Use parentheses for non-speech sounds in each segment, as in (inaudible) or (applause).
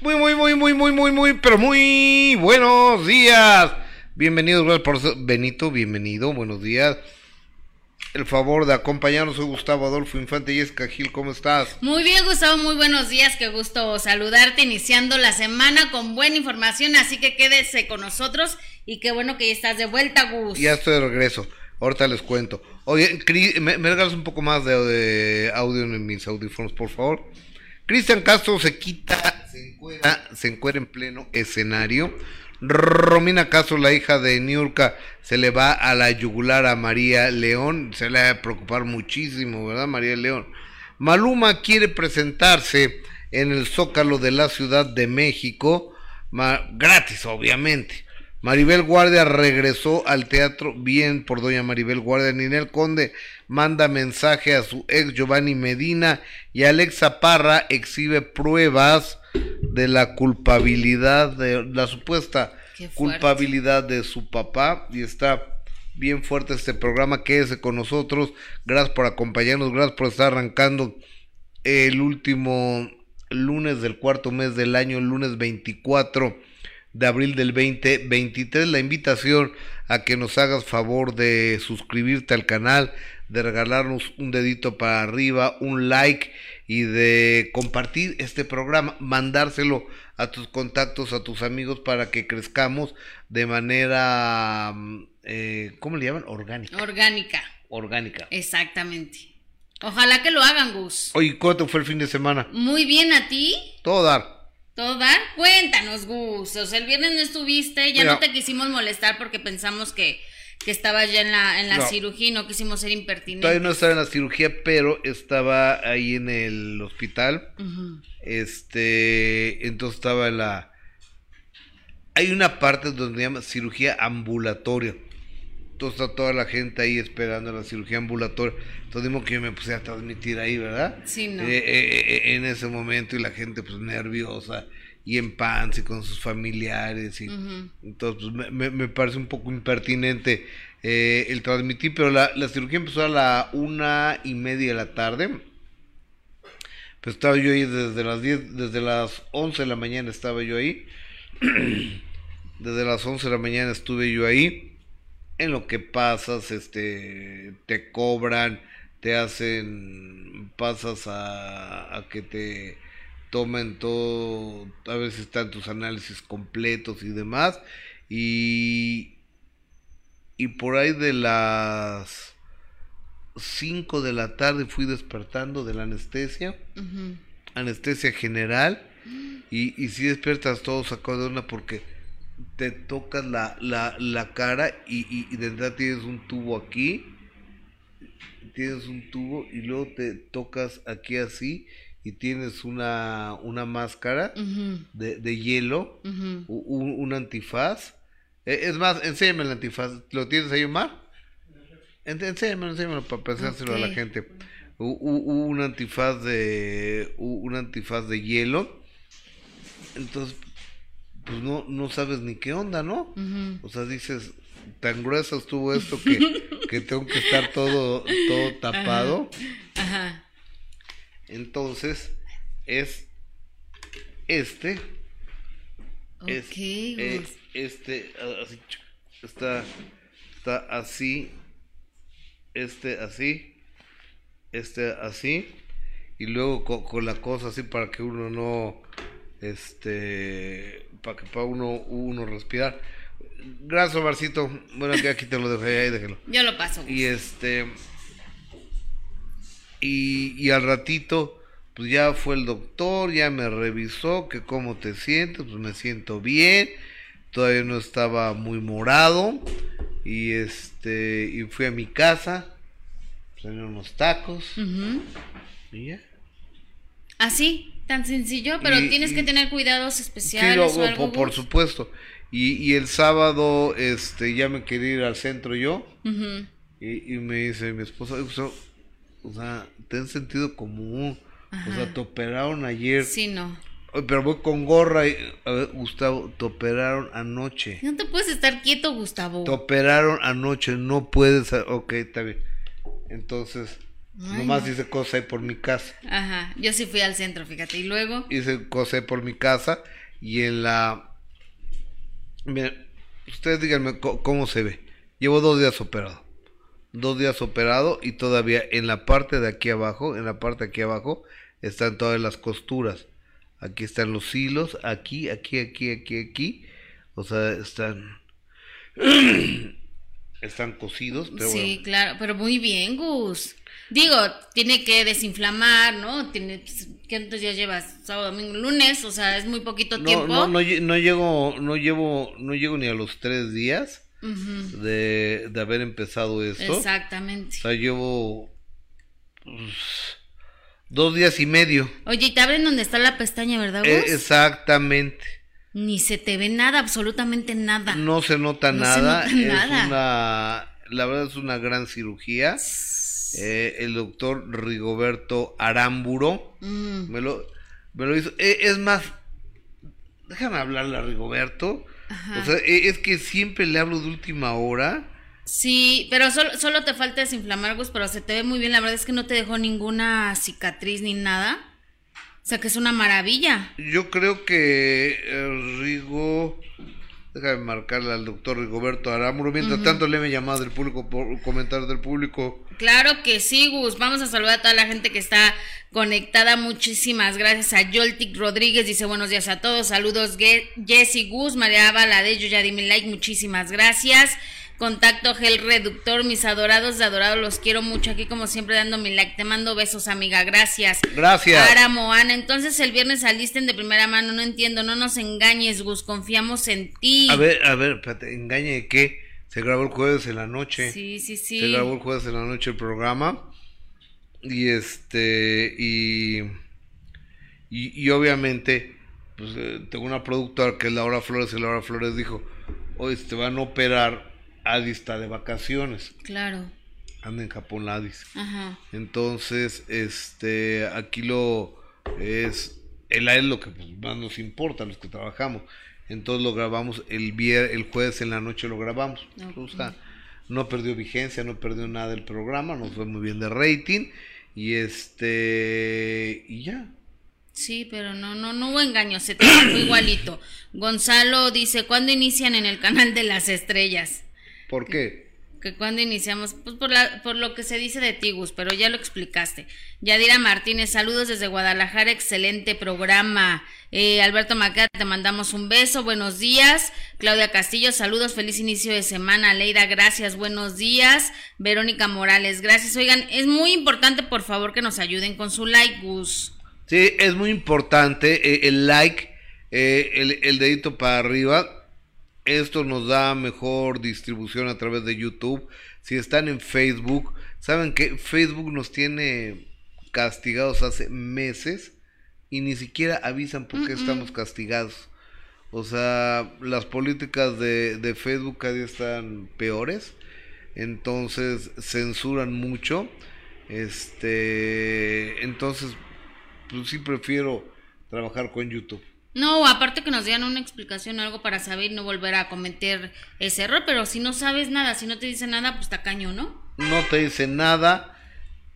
Muy, muy, muy, muy, muy, muy, muy, pero muy buenos días. Bienvenidos, gracias por Benito, bienvenido, buenos días. El favor de acompañarnos, soy Gustavo Adolfo Infante y Gil, ¿cómo estás? Muy bien, Gustavo, muy buenos días, qué gusto saludarte, iniciando la semana con buena información, así que quédese con nosotros y qué bueno que ya estás de vuelta, Gus. Ya estoy de regreso, ahorita les cuento. Oye, ¿me, me regalas un poco más de, de audio en mis audífonos, por favor? Cristian Castro se quita, se encuera, se encuera en pleno escenario. Romina Castro, la hija de Niurka, se le va a la yugular a María León. Se le va a preocupar muchísimo, ¿verdad, María León? Maluma quiere presentarse en el Zócalo de la Ciudad de México, gratis, obviamente. Maribel Guardia regresó al teatro, bien por doña Maribel Guardia. Ninel Conde manda mensaje a su ex Giovanni Medina y Alexa Parra exhibe pruebas de la culpabilidad, de la supuesta culpabilidad de su papá y está bien fuerte este programa. Quédese con nosotros. Gracias por acompañarnos, gracias por estar arrancando el último lunes del cuarto mes del año, el lunes 24 de abril del 2023. La invitación a que nos hagas favor de suscribirte al canal, de regalarnos un dedito para arriba, un like y de compartir este programa, mandárselo a tus contactos, a tus amigos para que crezcamos de manera, mm, eh, ¿cómo le llaman? Orgánica. Orgánica. Orgánica. Exactamente. Ojalá que lo hagan, Gus. Oye, ¿cuánto fue el fin de semana? Muy bien, ¿a ti? Todo dar. ¿Todo dar? Cuéntanos, Gus. O sea, el viernes no estuviste, ya no te quisimos molestar porque pensamos que, que estabas ya en la, en la cirugía y no quisimos ser impertinentes. Todavía no estaba en la cirugía, pero estaba ahí en el hospital. Este, entonces estaba en la... Hay una parte donde se llama cirugía ambulatoria. Entonces está toda la gente ahí esperando la cirugía ambulatoria. Entonces dimos que yo me puse a transmitir ahí, ¿verdad? Sí, no. Eh, eh, eh, en ese momento y la gente pues nerviosa y en pants y con sus familiares. y Entonces pues, me, me, parece un poco impertinente el transmitir, pero la, la cirugía empezó a la una y media de la tarde. Pues estaba yo ahí desde las 10, desde las 11 de la mañana estaba yo ahí. (clears throat) desde las 11 de la mañana estuve yo ahí en lo que pasas, este, te cobran, te hacen, pasas a, que te tomen todo, a veces están tus análisis completos y demás, y, y por ahí de las 5 de la tarde fui despertando de la anestesia, anestesia general, y, y si despiertas todo sacado de una porque te tocas la, la, la cara y, y, de entrada tienes un tubo aquí, tienes un tubo y luego te tocas aquí así y tienes una, una máscara de, de, hielo, un, un, antifaz. E, es más, enséñame el antifaz. ¿Lo tienes ahí, Omar? Enséñamelo, enséñamelo para pensárselo a la gente. un antifaz de un antifaz de hielo. Entonces pues no, no sabes ni qué onda, ¿no? O sea, dices, tan grueso estuvo esto (laughs) que, que tengo que estar todo, todo tapado. Ajá. Entonces, es este. Es, este, así, está, está así, este así, este así, y luego con la cosa así para que uno no, este, para que para uno, uno respirar. Gracias, Marcito. Bueno, que aquí te lo dejo ahí, déjelo. Yo lo paso. Y este. Y, y al ratito, pues ya fue el doctor, ya me revisó, que cómo te sientes, pues me siento bien. Todavía no estaba muy morado. Y este. Y fui a mi casa. Pues, unos tacos. Y ya. ¿Así? Tan sencillo, pero tienes que tener cuidados especiales. o algo, por, supuesto. Y, y, el sábado este ya me quería ir al centro yo. y, y, me dice mi esposa, o sea, ten sentido común. O sea, te operaron ayer. Sí, no. Pero voy con gorra y, a ver, Gustavo, te operaron anoche. No te puedes estar quieto, Gustavo. Te operaron anoche, no puedes, ok, está bien. Entonces, Nomás hice cosé por mi casa. Ajá, yo sí fui al centro, fíjate. Y luego. Hice cosé por mi casa y en la. Miren, ustedes díganme cómo se ve. Llevo dos días operado. Dos días operado y todavía en la parte de aquí abajo, en la parte de aquí abajo, están todas las costuras. Aquí están los hilos, aquí, aquí, aquí, aquí, aquí. O sea, están. (clears throat) están cosidos, pero Sí, claro, pero muy bien, Gus. Digo, tiene que desinflamar, ¿no? Tiene, ¿Cuántos días llevas? Sábado, domingo, lunes, o sea, es muy poquito tiempo. No, no, no llego, no llevo, no llego ni a los tres días de, de, haber empezado esto. Exactamente. O sea, llevo pues, dos días y medio. Oye, y te abren donde está la pestaña, ¿verdad? Eh, exactamente. Ni se te ve nada, absolutamente nada. No se nota nada. es una, la verdad es una gran cirugía. Eh, el doctor Rigoberto Aramburo mm. me, lo, me lo hizo. Eh, es más, déjame hablarle a Rigoberto. O sea, eh, es que siempre le hablo de última hora. Sí, pero solo, solo te falta desinflamar, Gus, pero se te ve muy bien. La verdad es que no te dejó ninguna cicatriz ni nada. O sea, que es una maravilla. Yo creo que Rigo Déjame marcarle al doctor Rigoberto Aramuro. Mientras tanto, le me llamado del público por comentarios del público. Claro que sí, Gus. Vamos a saludar a toda la gente que está conectada. Muchísimas gracias a Yoltic Rodríguez. Dice buenos días a todos. Saludos, Jessy Gus, María Valadez, yo ya di mi like. Muchísimas gracias. Contacto Gel Reductor, mis adorados de adorado, los quiero mucho aquí como siempre dando mi like. Te mando besos, amiga. Gracias. Gracias. Ara Moana, entonces el viernes saliste de primera mano, no entiendo, no nos engañes, Gus, confiamos en ti. A ver, a ver, espérate, ¿engañe de qué? Se grabó el jueves en la noche. Sí, sí, sí. Se grabó el jueves en la noche el programa. Y este, y, y, obviamente, pues eh, tengo una productora que es Laura Flores y Laura Flores dijo, hoy te van a operar Adi está de vacaciones. Claro. Anda en Japón Adis. Ajá. Entonces, este, aquí lo es, el es lo que pues, más nos importa, los que trabajamos. Entonces lo grabamos el viernes, el jueves en la noche lo grabamos. O sea, no perdió vigencia, no perdió nada el programa, nos fue muy bien de rating y este y ya. Sí, pero no, no, no hubo engaño, se trabajó igualito. (coughs) Gonzalo dice, ¿cuándo inician en el canal de las estrellas? ¿Por qué? Que cuando iniciamos, pues por, la, por lo que se dice de Tigus, pero ya lo explicaste. Yadira Martínez, saludos desde Guadalajara, excelente programa. Eh, Alberto Maca, te mandamos un beso, buenos días. Claudia Castillo, saludos, feliz inicio de semana. Leida, gracias, buenos días. Verónica Morales, gracias. Oigan, es muy importante, por favor, que nos ayuden con su like, Gus. Sí, es muy importante eh, el like, eh, el, el dedito para arriba esto nos da mejor distribución a través de YouTube. Si están en Facebook, saben que Facebook nos tiene castigados hace meses y ni siquiera avisan por qué estamos castigados. O sea, las políticas de, de Facebook cada día están peores. Entonces censuran mucho. Este, entonces, pues sí prefiero trabajar con YouTube. No, aparte que nos digan una explicación o algo para saber y no volver a cometer ese error, pero si no sabes nada, si no te dice nada, pues está caño, ¿no? No te dice nada,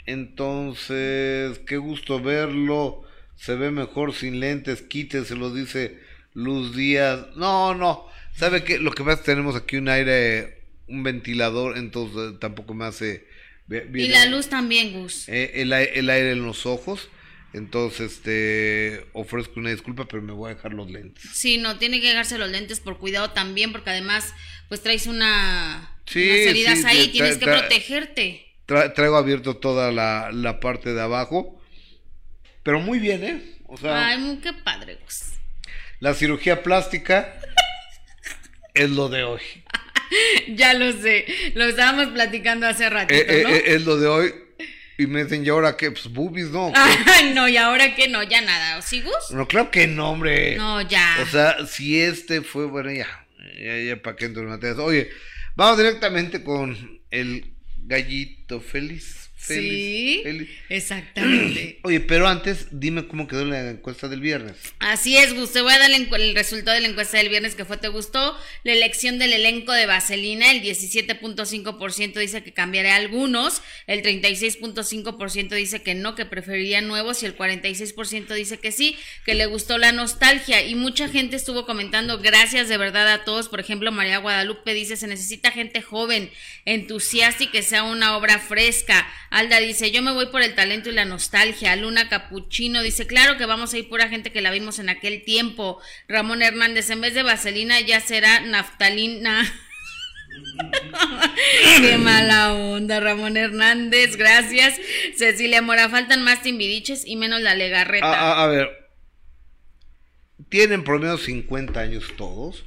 entonces, qué gusto verlo, se ve mejor sin lentes, quítese, lo dice Luz Díaz. No, no, ¿sabe qué? Lo que pasa es que tenemos aquí un aire, un ventilador, entonces tampoco me hace... y la luz también, Gus. Eh, el, el aire en los ojos entonces, este, ofrezco una disculpa, pero me voy a dejar los lentes. Sí, no, tiene que dejarse los lentes por cuidado también, porque además, pues traes una, unas heridas ahí, tienes que protegerte. traigo abierto toda la, la, parte de abajo, pero muy bien, ¿eh? O sea, Ay, qué padre, pues. La cirugía plástica (laughs) es lo de hoy. ya lo sé, lo estábamos platicando hace ratito, eh, eh, ¿no? Eh, es lo de hoy y me dicen, ¿y ahora qué? Pues boobies, ¿no? (laughs) no, ¿y ahora qué? No, ya nada. ¿Sigus? No, claro que no, hombre. No, ya. O sea, si este fue, bueno, ya. Ya, ya, para qué entro en Oye, vamos directamente con el gallito feliz. Sí, exactamente. (clears throat) Oye, pero antes, dime cómo quedó la encuesta del viernes. Así es, Gus. Te voy a dar el resultado de la encuesta del viernes que fue, ¿te gustó? La elección del elenco de Vaselina, el 17.5% dice que cambiará algunos, el 36.5% dice que no, que preferiría nuevos y el 46% dice que sí, que le gustó la nostalgia. Y mucha gente estuvo comentando, gracias de verdad a todos. Por ejemplo, María Guadalupe dice, se necesita gente joven, entusiasta y que sea una obra fresca. Alda dice, yo me voy por el talento y la nostalgia. Luna Capuchino dice, claro que vamos a ir pura gente que la vimos en aquel tiempo. Ramón Hernández, en vez de vaselina ya será naftalina. (laughs) Qué mala onda, Ramón Hernández, gracias. Cecilia Mora, faltan más timbidiches y menos la legarreta. A, a ver, tienen por lo menos 50 años todos.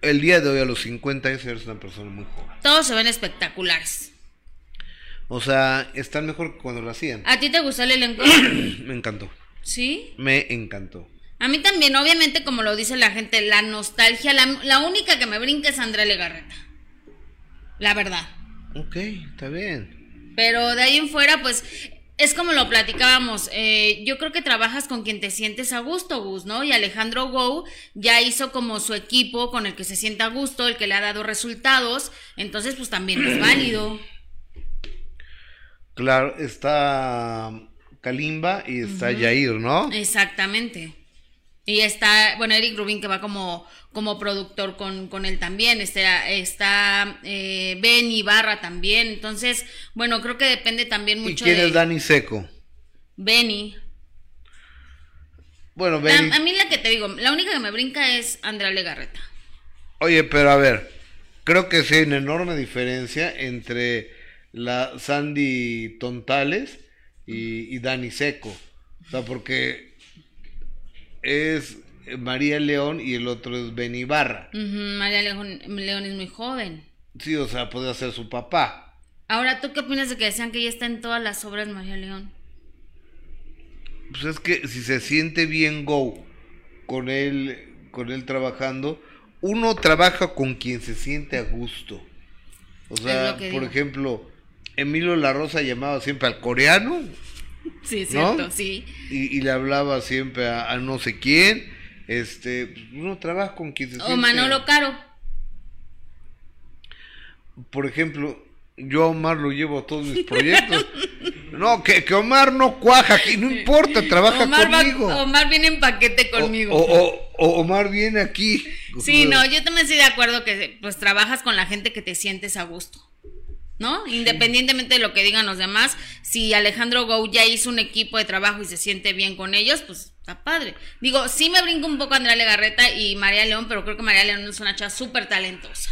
El día de hoy a los 50 años eres una persona muy joven. Todos se ven espectaculares. O sea, están mejor que cuando lo hacían. ¿A ti te gustó el elenco? (clears throat) Me encantó. ¿Sí? Me encantó. A mí también, obviamente, como lo dice la gente, la nostalgia, la, única que me brinca es Andrea Legarreta. La verdad. Ok, está bien. Pero de ahí en fuera, pues, es como lo platicábamos. Eh, yo creo que trabajas con quien te sientes a gusto, Gus, ¿no? Y Alejandro Gou ya hizo como su equipo con el que se sienta a gusto, el que le ha dado resultados. Entonces, pues también es válido. (clears throat) Claro, está Kalimba y está Jair, ¿no? Exactamente. Y está, bueno, Eric Rubin que va como, como productor con, con él también, está, está eh, Ben Ibarra también, entonces, bueno, creo que depende también mucho ¿Y quién es Dani Seco? Benny. Bueno, Benny. A, mí la que te digo, la única que me brinca es Andrea Legarreta. Oye, pero a ver, creo que sí hay una enorme diferencia entre la Sandy Tontales y, Dani Seco. O sea, porque es María León y el otro es Ben Ibarra. María León, León, es muy joven. Sí, o sea, puede ser su papá. Ahora, ¿tú qué opinas de que decían que ella está en todas las obras María León? Pues es que si se siente bien Go con él, con él trabajando, uno trabaja con quien se siente a gusto. O sea, por ejemplo, Emilio La Rosa llamaba siempre al coreano. Sí, cierto, sí. Y, le hablaba siempre a, no sé quién. Este, pues, uno trabaja con quien se O Manolo Caro. Por ejemplo, yo a Omar lo llevo a todos mis proyectos. no, que, que, Omar no cuaja, que no importa, trabaja conmigo. Omar viene en paquete conmigo. O, o, Omar viene aquí. Sí, no, yo también estoy de acuerdo que pues trabajas con la gente que te sientes a gusto. ¿No? Independientemente de lo que digan los demás, si Alejandro Gou ya hizo un equipo de trabajo y se siente bien con ellos, pues está padre. Digo, sí me brinco un poco Andrea Legarreta y María León, pero creo que María León es una chava súper talentosa.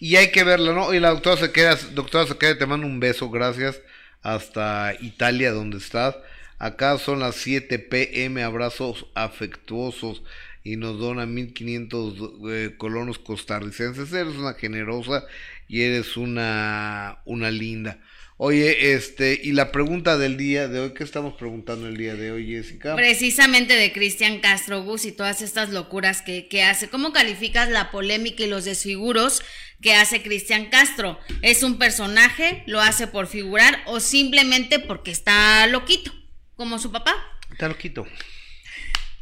Y hay que verla, ¿no? Y la doctora se queda, doctora se queda, te mando un beso, gracias, hasta Italia, donde estás. Acá son las 7 pm, abrazos afectuosos y nos dona 1500 eh, colonos costarricenses. Eres una generosa y eres una, una linda. Oye, este, y la pregunta del día de hoy, ¿qué estamos preguntando el día de hoy, Jessica? Precisamente de Cristian Castro Gus y todas estas locuras que, que hace. ¿Cómo calificas la polémica y los desfiguros que hace Cristian Castro? ¿Es un personaje? ¿Lo hace por figurar o simplemente porque está loquito, como su papá? Está loquito.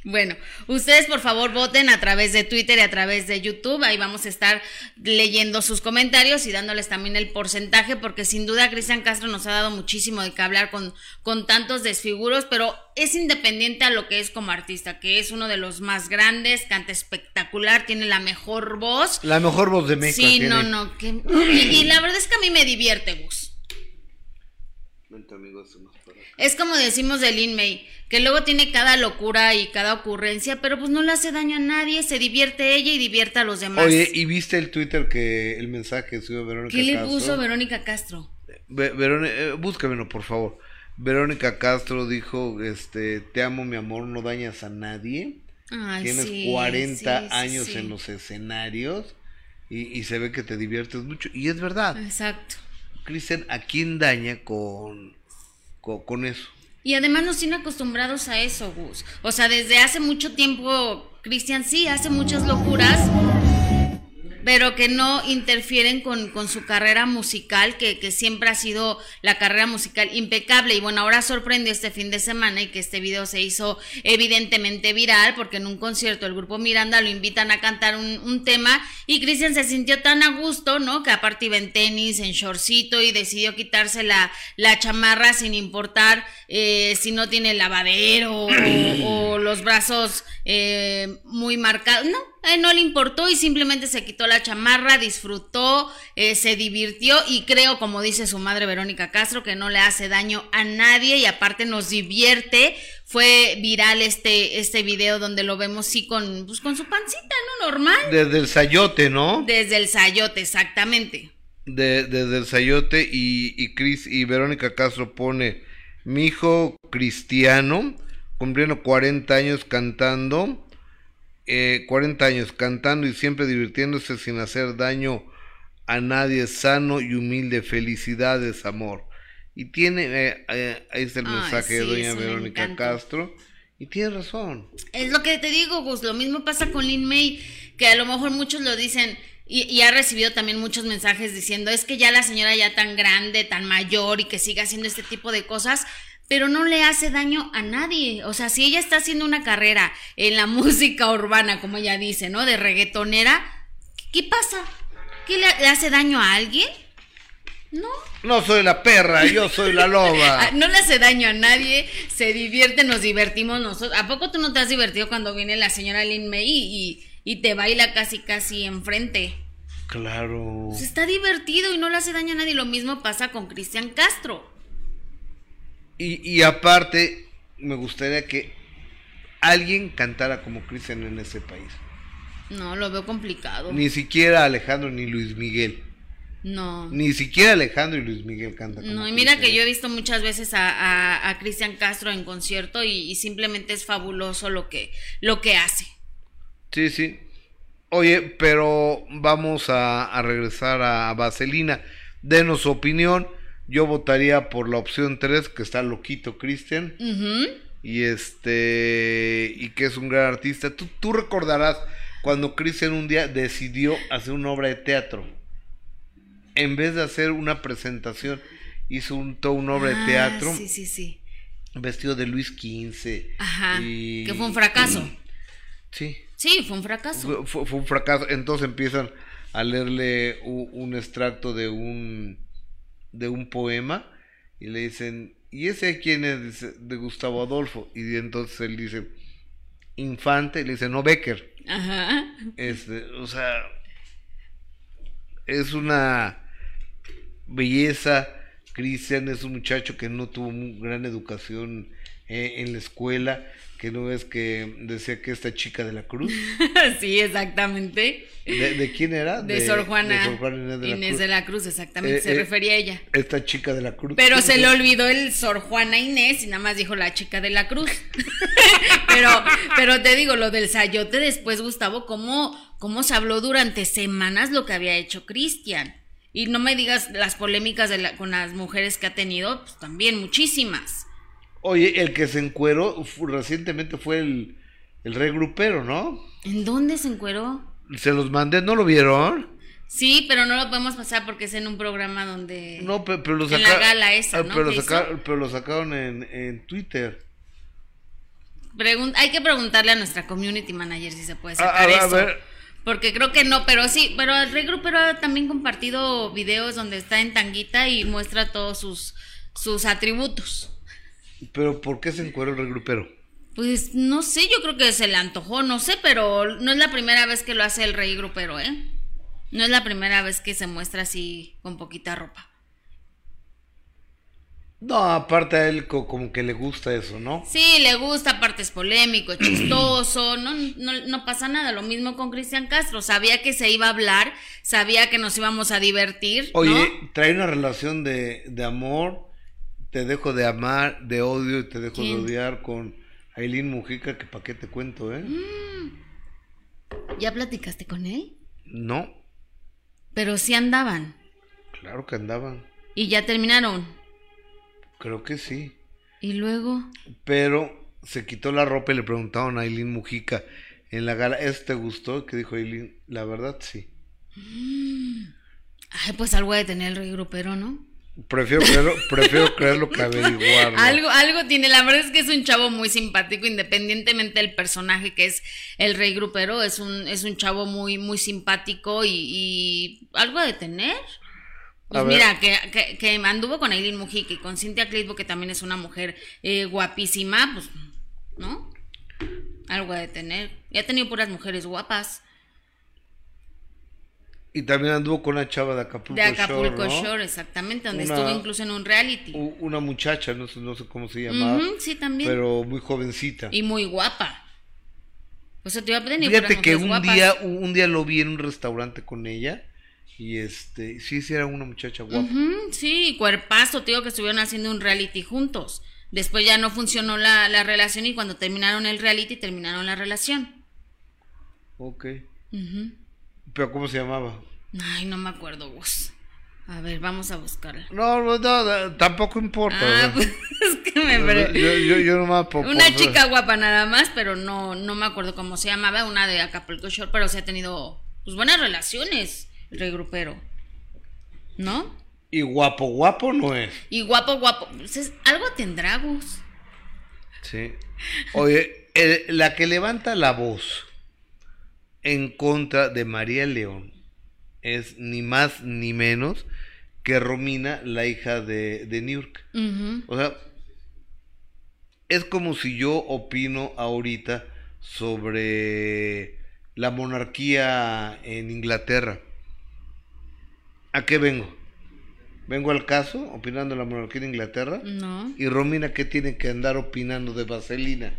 Bueno, ustedes por favor voten a través de Twitter y a través de YouTube. Ahí vamos a estar leyendo sus comentarios y dándoles también el porcentaje, porque sin duda Cristian Castro nos ha dado muchísimo de qué hablar con, con tantos desfiguros, pero es independiente a lo que es como artista, que es uno de los más grandes, canta espectacular, tiene la mejor voz. La mejor voz de México. Sí, no, no. y, la verdad es que a mí me divierte, Gus. Es como decimos de Lin May que luego tiene cada locura y cada ocurrencia, pero pues no le hace daño a nadie, se divierte ella y divierte a los demás. Oye, ¿y viste el Twitter que el mensaje subió Verónica Castro? ¿Qué le puso Verónica Castro? Eh, búscamelo, por favor. Verónica Castro dijo, este, te amo mi amor, no dañas a nadie. Tienes 40 años en los escenarios y, y, se ve que te diviertes mucho. Y es verdad. Exacto. Cristian, ¿a quién daña con, con eso? Y además nos tiene acostumbrados a eso, Gus. O sea, desde hace mucho tiempo, Cristian sí hace muchas locuras. Pero que no interfieren con, con su carrera musical, que, que, siempre ha sido la carrera musical impecable. Y bueno, ahora sorprendió este fin de semana y que este video se hizo evidentemente viral, porque en un concierto el grupo Miranda lo invitan a cantar un, un tema y Cristian se sintió tan a gusto, ¿no? Que aparte iba en tenis, en shortcito y decidió quitarse la, la chamarra sin importar eh, si no tiene lavadero o, o los brazos eh, muy marcados. No, eh, no le importó y simplemente se quitó la chamarra, disfrutó, eh, se divirtió y creo, como dice su madre Verónica Castro, que no le hace daño a nadie y aparte nos divierte. Fue viral este, este video donde lo vemos sí con, pues, con su pancita, ¿no? Normal. Desde el sayote, ¿no? Desde el sayote, exactamente. De, desde el sayote y, y Cris y Verónica Castro pone mi hijo cristiano cumpliendo 40 años cantando, eh, 40 años cantando y siempre divirtiéndose sin hacer daño a nadie, sano y humilde. Felicidades, amor. Y tiene, eh, eh, ahí está el Ay, mensaje de doña Verónica. Castro. Y tiene razón. Es lo que te digo, Gus. Lo mismo pasa con Lin May, que a lo mejor muchos lo dicen. Y, y ha recibido también muchos mensajes diciendo es que ya la señora ya tan grande, tan mayor y que siga haciendo este tipo de cosas, pero no le hace daño a nadie. O sea, si ella está haciendo una carrera en la (laughs) música urbana, como ella dice, ¿no? De reggaetonera, ¿qué pasa? ¿Qué le, le hace daño a alguien? No. No soy la perra, yo soy la loba. (laughs) Ah, No le hace daño a nadie, se divierte, nos divertimos nosotros. ¿A poco tú no te has divertido cuando viene la señora Lin May y, y te baila casi casi enfrente? Claro. Pues está divertido y no le hace daño a nadie. Lo mismo pasa con Cristian Castro. Y, y aparte, me gustaría que alguien cantara como Cristian en ese país. No, lo veo complicado. Ni siquiera Alejandro ni Luis Miguel. No. Ni siquiera Alejandro y Luis Miguel cantan como No, y mira que yo he visto muchas veces a, a, a Cristian Castro en concierto y, y simplemente es fabuloso lo que, lo que hace. Sí, sí. Oye, pero vamos a, a regresar a Vaselina. Denos su opinión. Yo votaría por la opción 3, que está loquito Cristian. Ujú. Y este. Y que es un gran artista. Tú, tú recordarás cuando Cristian un día decidió hacer una obra de teatro. En vez de hacer una presentación, hizo un, toda una obra Ah, de teatro. Sí, sí, sí. Vestido de Luis XV. Ajá. y- Que fue un fracaso. Sí. Sí, fue un fracaso. Fue, un fracaso. Entonces empiezan a leerle u- un, extracto de un de un poema y le dicen, ¿y ese quién es? Dice, de Gustavo Adolfo. Y entonces él dice, Infante, y le dice, no, Becker. Ajá. Este, o sea, es una belleza. Cristian es un muchacho que no tuvo mu- gran educación eh, en la escuela, que no es que decía que esta chica de la cruz. (laughs) sí, exactamente. ¿De, de quién era? De, Sor Juana, de Sor Juana Inés de la Inés Cruz. de la Cruz, exactamente, Eh, se eh, refería a ella. Esta chica de la cruz. Pero se le (laughs) olvidó el Sor Juana Inés y nada más dijo la chica de la cruz. (laughs) pero, pero te digo, lo del sayote después, Gustavo, ¿cómo, cómo se habló durante semanas lo que había hecho Cristian? Y no me digas las polémicas de la- con las mujeres que ha tenido, pues también muchísimas. Oye, el que se encueró recientemente fue el, el rey grupero, ¿no? ¿En dónde se encueró? Se los mandé, ¿no lo vieron? Sí, pero no lo podemos pasar porque es en un programa donde... No, pe- pero, lo En la sacaron. gala esa, ¿no? Pero, lo sacaron, pero lo sacaron en, en Twitter. Pregun- hay que preguntarle a nuestra community manager si se puede A- a sacar a eso. ver. Porque creo que no, pero sí, pero el Rey Grupero ha también compartido videos donde está en tanguita y muestra todos sus, sus atributos. Pero ¿por qué se encueró el rey grupero? Pues no sé, yo creo que se le antojó, no sé, pero no es la primera vez que lo hace el Rey Grupero, ¿eh? No es la primera vez que se muestra así con poquita ropa. No, aparte a él co- como que le gusta eso, ¿no? Sí, le gusta, aparte es polémico, es chistoso, (clears throat) no, no, no pasa nada. Lo mismo con Cristian Castro, sabía que se iba a hablar, sabía que nos íbamos a divertir. ¿no? Oye, trae una relación de, de amor, te dejo de amar, de odio y te dejo ¿Quién? de odiar con Aileen Mujica, que pa' qué te cuento, ¿eh? ¿Ya platicaste con él? No, Pero sí andaban. claro que andaban, Y ya terminaron. creo que sí. Y luego. Pero se quitó la ropa y le preguntaron a Aileen Mujica en la gala, ¿eso te gustó? Que dijo Aileen, la verdad sí. Ay, pues algo de tener el rey grupero, ¿no? Prefiero creerlo, prefiero creerlo que averiguarlo. Algo, algo tiene, la verdad es que es un chavo muy simpático, independientemente del personaje que es el rey grupero, es un, es un chavo muy, muy simpático y, y algo de tener. Pues mira, que, que, que, anduvo con Aileen Mujica y con Cynthia Clitbo, que también es una mujer eh, guapísima, pues, ¿no? Algo de tener. Y ha tenido puras mujeres guapas. Y también anduvo con una chava de Acapulco Shore. De Acapulco Shore, exactamente, donde estuvo incluso en un reality. Una muchacha, no sé, no sé cómo se llamaba. sí, también. Pero muy jovencita. Y muy guapa. O sea, te iba a pedir Fíjate que un día, un día lo vi en un restaurante con ella. Y este, sí, sí, era una muchacha guapa. sí, cuerpazo, tío, que estuvieron haciendo un reality juntos. Después ya no funcionó la, la relación y cuando terminaron el reality, terminaron la relación. Ok. ¿Pero cómo se llamaba? Ay, no me acuerdo vos. A ver, vamos a buscarla. No, no, no tampoco importa. Ah, pues, (laughs) es que me... Yo, yo, no me Una chica guapa nada más, pero no, no me acuerdo cómo se llamaba. Una de Acapulco Shore, pero se ha tenido pues, buenas relaciones el regrupero. ¿No? Y guapo, guapo no es. Y guapo, guapo. Pues algo tendrá vos. Sí. Oye, la que levanta la voz en contra de María León es ni más ni menos que Romina, la hija de, de Niurka. O sea, es como si yo opino ahorita sobre la monarquía en Inglaterra. ¿A qué vengo? ¿Vengo al caso opinando de la monarquía de Inglaterra? No. ¿Y Romina qué tiene que andar opinando de Vaselina?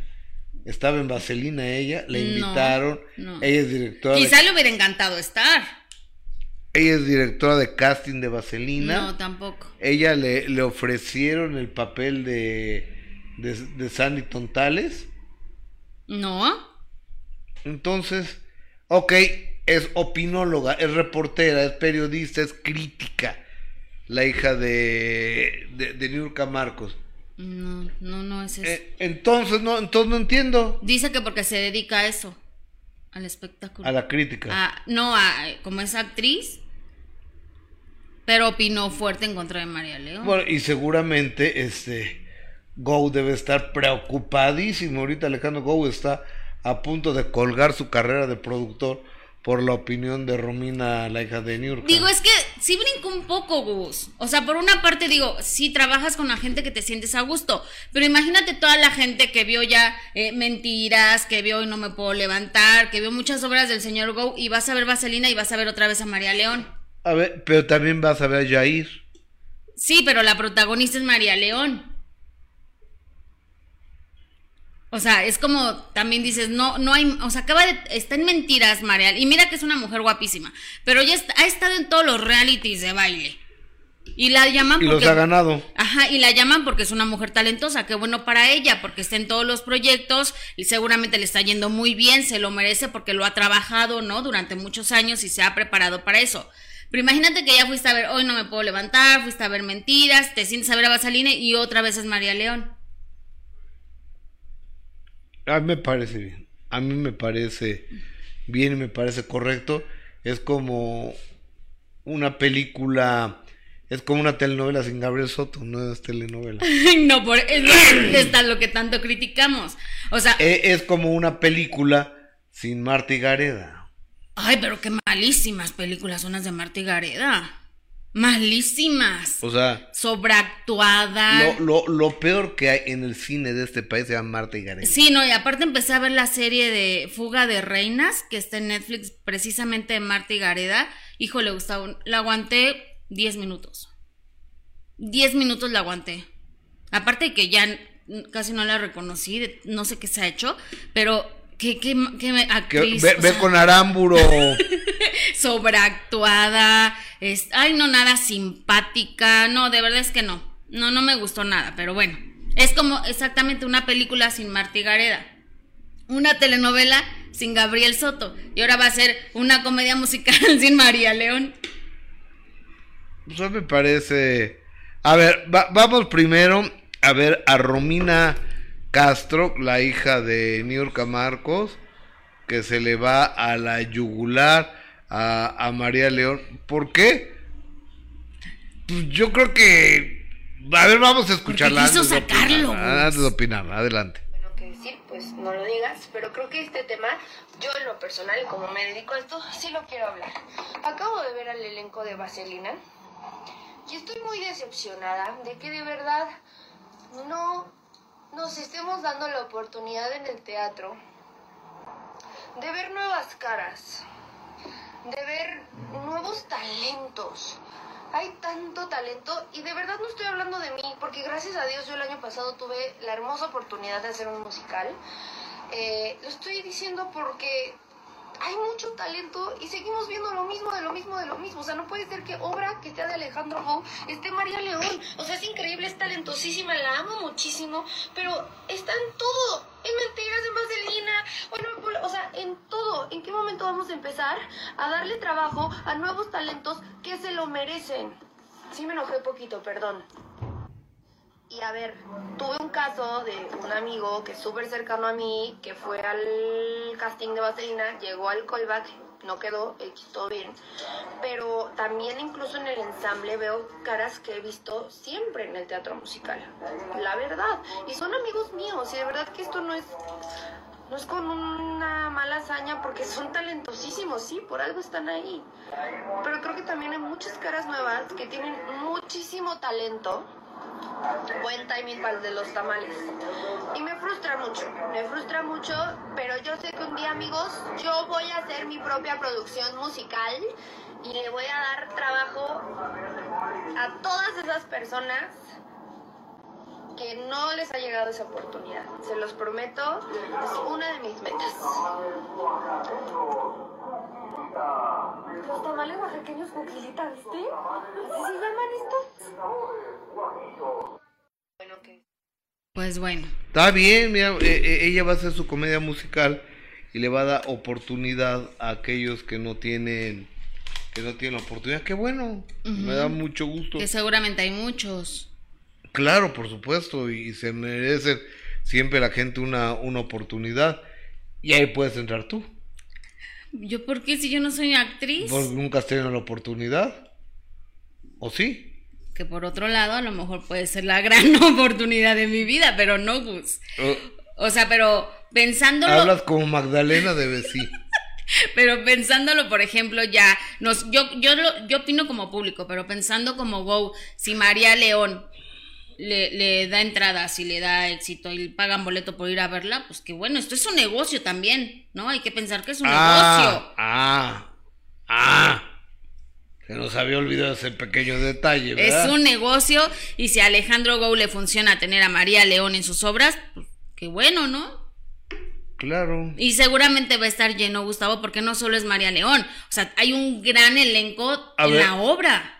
Estaba en Vaselina ella, le invitaron. Ella es directora. Quizá le hubiera encantado estar. Ella es directora de casting de Vaselina. No, tampoco. Ella le, le ofrecieron el papel de, de, de Sandy Tontales. No. Entonces, ok, es opinóloga, es reportera, es periodista, es crítica. La hija de, de, de Marcos. No, no, no es eso. Eh, entonces, no, entonces no entiendo. Dice que porque se dedica a eso, al espectáculo. A la crítica. no, a, como es actriz, pero opinó fuerte en contra de María León. Bueno, y seguramente este Go debe estar preocupadísimo. Ahorita Alejandro Go está a punto de colgar su carrera de productor por la opinión de Romina, la hija de New Digo, es que sí brinco un poco, Gus. O sea, por una parte digo, sí trabajas con la gente que te sientes a gusto, pero imagínate toda la gente que vio ya eh, mentiras, que vio y no me puedo levantar, que vio muchas obras del señor Go y vas a ver Vaselina y vas a ver otra vez a María León. A ver, pero también vas a ver a Jair. Sí, pero la protagonista es María León. O sea, es como también dices, no, no hay, o sea, acaba de, está en mentiras, Marial. Y mira que es una mujer guapísima, pero ya ha estado en todos los realities de baile. Y la llaman y porque... los ha ganado. Ajá, y la llaman porque es una mujer talentosa, qué bueno para ella, porque está en todos los proyectos y seguramente le está yendo muy bien, se lo merece porque lo ha trabajado, ¿no? Durante muchos años y se ha preparado para eso. Pero imagínate que ya fuiste a ver, hoy no me puedo levantar, fuiste a ver mentiras, te sientes a ver a Basaline y otra vez es María León. A mí me parece bien. A mí me parece bien y me parece correcto. Es como una película, es como una telenovela sin Gabriel Soto, no es telenovela. (laughs) no, por es lo que tanto criticamos. O sea, e, es, como una película sin Marta y Gareda. Ay, pero qué malísimas películas son las de Marta y Gareda. Malísimas. O sea. Sobreactuada. Lo, lo, lo, peor que hay en el cine de este país se llama Marta y Gareda. Sí, no, y aparte empecé a ver la serie de Fuga de Reinas, que está en Netflix, precisamente de Marta y Gareda. Híjole, Gustavo, la aguanté 10 minutos. 10 minutos la aguanté. Aparte de que ya casi no la reconocí, no sé qué se ha hecho, pero ¿Qué, qué, qué actriz? ve, con Aramburo. (laughs) Sobreactuada. Ay, no, nada simpática. No, de verdad es que no. No, no me gustó nada, pero bueno. Es como exactamente una película sin Martí Gareda. Una telenovela sin Gabriel Soto. Y ahora va a ser una comedia musical (laughs) sin María León. Eso me parece. A ver, vamos primero a ver a Romina Castro, la hija de Niurka Marcos, que se le va a la yugular a, María León. ¿Por qué? Pues yo creo que... A ver, vamos a escucharla. Quiso sacarlo. antes de opinar, adelante. Bueno, que decir, pues no lo digas, pero creo que este tema, yo en lo personal, como me dedico a esto, sí lo quiero hablar. Acabo de ver al elenco de Vaselina y estoy muy decepcionada de que de verdad no nos estemos dando la oportunidad en el teatro de ver nuevas caras, de ver nuevos talentos. Hay tanto talento y de verdad no estoy hablando de mí, porque gracias a Dios yo el año pasado tuve la hermosa oportunidad de hacer un musical. Eh, lo estoy diciendo porque hay mucho talento y seguimos viendo lo mismo, de lo mismo, de lo mismo. O sea, no puede ser que obra que sea de Alejandro Gou esté María León. O sea, es increíble, es talentosísima, la amo muchísimo, pero está en todo. En mentiras, en vaselina, bueno, o sea, en todo. ¿En qué momento vamos a empezar a darle trabajo a nuevos talentos que se lo merecen? Sí me enojé poquito, perdón. Y a ver, tuve un caso de un amigo que es súper cercano a mí, que fue al casting de Vaselina, llegó al callback, no quedó, todo bien. Pero también incluso en el ensamble veo caras que he visto siempre en el teatro musical. La verdad. Y son amigos míos. Y de verdad que esto no es, no es con una mala hazaña porque son talentosísimos, sí, por algo están ahí. Pero creo que también hay muchas caras nuevas que tienen muchísimo talento buen timing para de los tamales. Y me frustra mucho, me frustra mucho, pero yo sé que un día, amigos, yo voy a hacer mi propia producción musical y le voy a dar trabajo a todas esas personas que no les ha llegado esa oportunidad. Se los prometo, es una de mis metas. Los tamales oaxaqueños con ¿viste? ¿Así se llaman estos? Pues bueno. Está bien, mira, eh, eh, ella va a hacer su comedia musical y le va a dar oportunidad a aquellos que no tienen que no tienen la oportunidad. Qué bueno, me da mucho gusto. Que seguramente hay muchos. Claro, por supuesto, y se merece siempre la gente una, una oportunidad. Y ahí puedes entrar tú. ¿Yo por qué si yo no soy actriz? Porque nunca has tenido la oportunidad. ¿O sí? Que por otro lado, a lo mejor puede ser la gran (laughs) oportunidad de mi vida, pero no, Gus. Oh. o sea, pero pensándolo. Hablas como Magdalena de sí. (laughs) pero pensándolo, por ejemplo, ya. Nos, yo, yo, lo, yo opino como público, pero pensando como Go, si María León le, le, da entrada, si le da éxito y pagan boleto por ir a verla, pues que bueno, esto es un negocio también, ¿no? Hay que pensar que es un ah, negocio. Ah, ah. Se nos había olvidado ese pequeño detalle, ¿verdad? Es un negocio y si a Alejandro Gou le funciona tener a María León en sus obras, pues qué bueno, ¿no? Claro. Y seguramente va a estar lleno, Gustavo, porque no solo es María León. O sea, hay un gran elenco en la obra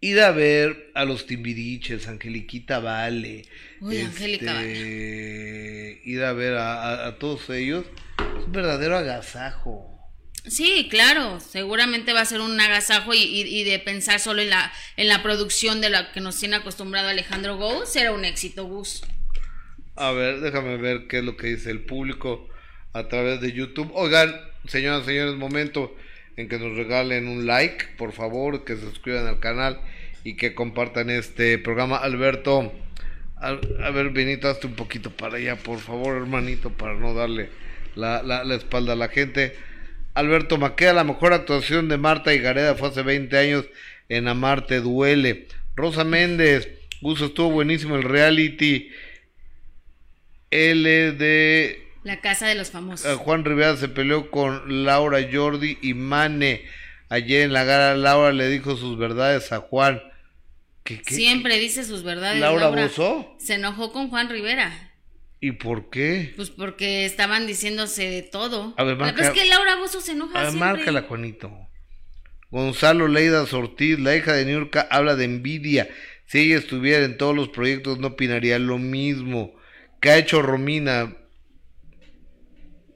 ir a ver a los Timbiriches, Angeliquita Vale, Uy, Angélica este, ir a ver a, todos ellos, es un verdadero agasajo. Sí, claro, seguramente va a ser un agasajo y, de pensar solo en la, en la producción de la que nos tiene acostumbrado Alejandro Gou, será un éxito, Gus. A ver, déjame ver qué es lo que dice el público a través de YouTube. Oigan, señoras y señores, momento en que nos regalen un like, por favor, que se suscriban al canal y que compartan este programa. Alberto, a, ver, Benito, hazte un poquito para allá, por favor, hermanito, para no darle la, la, espalda a la gente. Alberto Maquea, la mejor actuación de Marta y Gareda fue hace 20 años en Amarte Duele. Rosa Méndez, gusto, estuvo buenísimo el reality. LD la casa de los famosos. Eh, Juan Rivera se peleó con Laura Jordi y Mane. Ayer en la gara Laura le dijo sus verdades a Juan. Siempre dice sus verdades. ¿Laura, Laura Se enojó con Juan Rivera. ¿Y por qué? Pues porque estaban diciéndose de todo. A ver, es que Laura Bozo se enoja a ver, márcala, Juanito. Gonzalo Leida Ortiz, la hija de Niurka, habla de envidia. Si ella estuviera en todos los proyectos, no opinaría lo mismo. ¿Qué ha hecho Romina?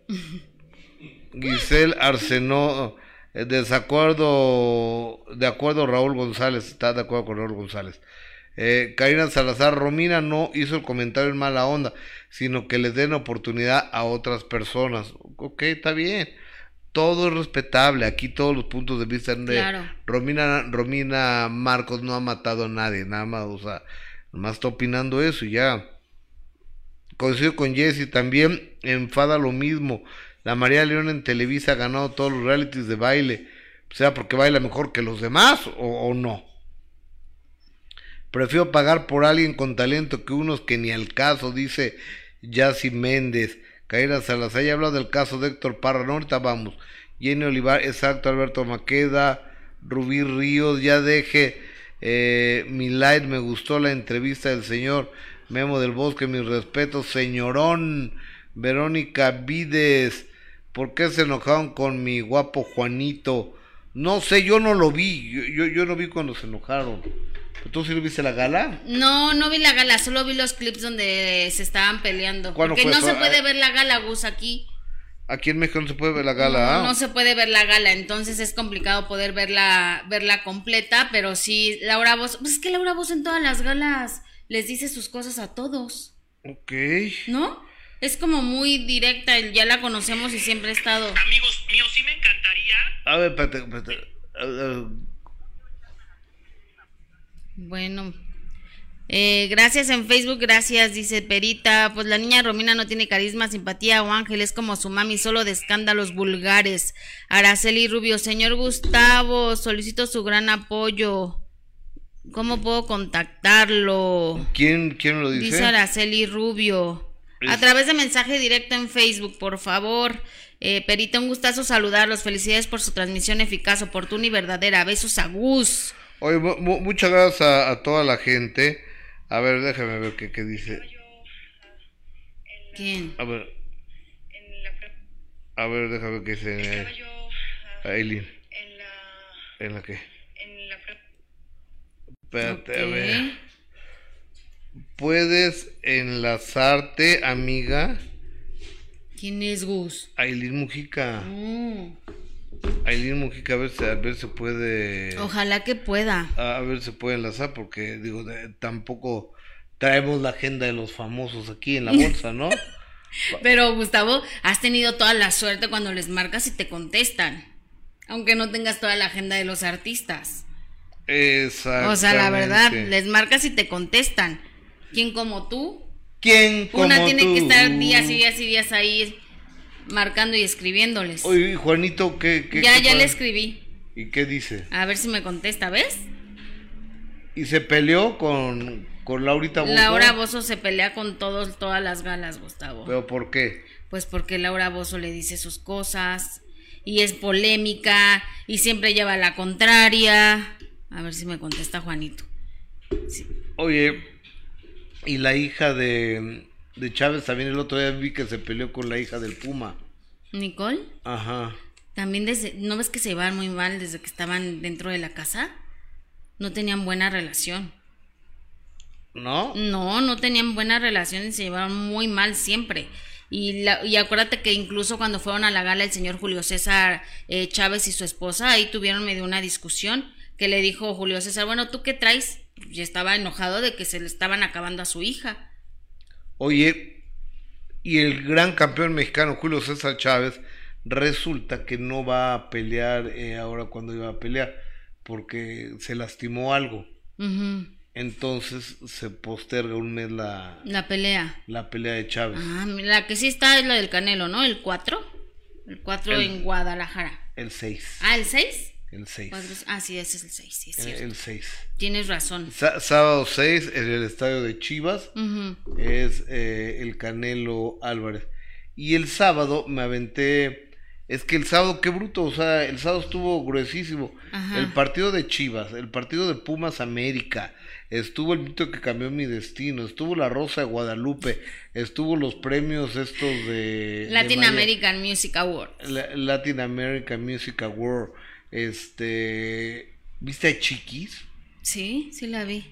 (laughs) Giselle Arsenó, eh, desacuerdo, de acuerdo Raúl González, está de acuerdo con Raúl González. Eh, Karina Salazar Romina no hizo el comentario en mala onda, sino que les den oportunidad a otras personas. Ok, está bien. todo es respetable, aquí todos los puntos de vista. Claro. Romina, Romina Marcos no ha matado a nadie, nada más, o sea, nomás está opinando eso y ya. Coincido con Jesse, también enfada lo mismo. La María León en Televisa ha ganado todos los realities de baile, sea porque baila mejor que los demás o, o no. Prefiero pagar por alguien con talento que unos que ni al caso, dice Yassi Méndez. Caíra Salazar, ya hablado del caso de Héctor Parra, no, ahorita vamos. Jenny Olivar, exacto, Alberto Maqueda, Rubí Ríos, ya deje eh, mi light, me gustó la entrevista del señor Memo del Bosque, mis respetos, señorón, Verónica Vides, ¿por qué se enojaron con mi guapo Juanito? No sé, yo no lo vi, yo, yo no vi cuando se enojaron. ¿Tú sí lo viste la gala? No, no vi la gala, solo vi los clips donde se estaban peleando. ¿Cuándo Porque fue no eso? se puede Eh, ver la gala, Gus, aquí. Aquí en México no se puede ver la gala, No, ¿ah? no se puede ver la gala, entonces es complicado poder verla, verla completa, pero sí, Laura Bozo, pues es que Laura Bozo en todas las galas les dice sus cosas a todos, Ok. ¿no? Es como muy directa, ya la conocemos y siempre ha estado. Amigos míos, sí me encantaría. A ver, espérate, espérate. Bueno. Eh, gracias en Facebook, gracias, dice Perita. Pues la niña Romina no tiene carisma, simpatía o ángel, es como su mami, solo de escándalos vulgares. Araceli Rubio, señor Gustavo, solicito su gran apoyo. ¿Cómo puedo contactarlo? ¿Quién, ¿Quién lo dice? Dice Araceli Rubio. A través de mensaje directo en Facebook, por favor. Eh, Perita, un gustazo saludarlos. Felicidades por su transmisión eficaz, oportuna y verdadera. Besos a Gus. Oye, mu- mu- muchas gracias a, a toda la gente. A ver, déjame ver qué, qué dice. ¿Quién? A ver, En la, pre- a ver, déjame ver qué dice ah, Aileen. en la, ¿En la qué? en la Espérate, a ver. ¿Puedes enlazarte, amiga? ¿Quién es Gus? Aileen Mujica. Mm, Aileen Mujica, a ver, si- a ver si puede... Ojalá que pueda. A, ver si puede enlazar, porque digo, tampoco traemos la agenda de los famosos aquí en la bolsa, ¿no? (laughs) Pero Gustavo, has tenido toda la suerte cuando les marcas y te contestan. Aunque no tengas toda la agenda de los artistas. Exactamente. O sea, la verdad, les marcas y te contestan. ¿Quién como tú? ¿Quién como Una tiene tú? que estar días y días y días ahí marcando y escribiéndoles. Oye, Juanito, ¿qué? qué ya, qué ya le escribí. ¿Y qué dice? A ver si me contesta, ¿ves? ¿Y se peleó con, con Laurita Bozo? Laura Bozo se pelea con todos, todas las galas, Gustavo. ¿Pero por qué? Pues porque Laura Bozo le dice sus cosas y es polémica y siempre lleva la contraria. A ver si me contesta Juanito. Oye, y la hija de, de Chávez también el otro día vi que se peleó con la hija del Puma. Nicole, Ajá. también desde, ¿no ves que se llevaban muy mal desde que estaban dentro de la casa? No tenían buena relación. ¿No? No, no tenían buena relación y se llevaron muy mal siempre. Y, la, y acuérdate que incluso cuando fueron a la gala el señor Julio César eh, Chávez y su esposa, ahí tuvieron medio una discusión que le dijo Julio César, bueno, ¿tú qué traes? Y estaba enojado de que se le estaban acabando a su hija. Oye, y el gran campeón mexicano Julio César Chávez resulta que no va a pelear eh, ahora cuando iba a pelear porque se lastimó algo. Entonces se posterga un mes la, La pelea. la pelea de Chávez. Ah, la que sí está es la del Canelo, ¿no? El 4. El 4 El- en Guadalajara. El 6. Ah, el 6. El 6. Ah, sí, ese es el 6, sí, es El, cierto. el 6. Tienes razón. Sábado 6 en el estadio de Chivas es eh, el Canelo Álvarez. Y el sábado me aventé. Es que el sábado, qué bruto, o sea, el sábado estuvo gruesísimo. Ajá. El partido de Chivas, el partido de Pumas América, estuvo el mito que cambió mi destino, estuvo la Rosa de Guadalupe, estuvo los premios estos de... Latin American Music Award. La- Latin American Music Award. Este, ¿viste a Chiquis? Sí, sí la vi.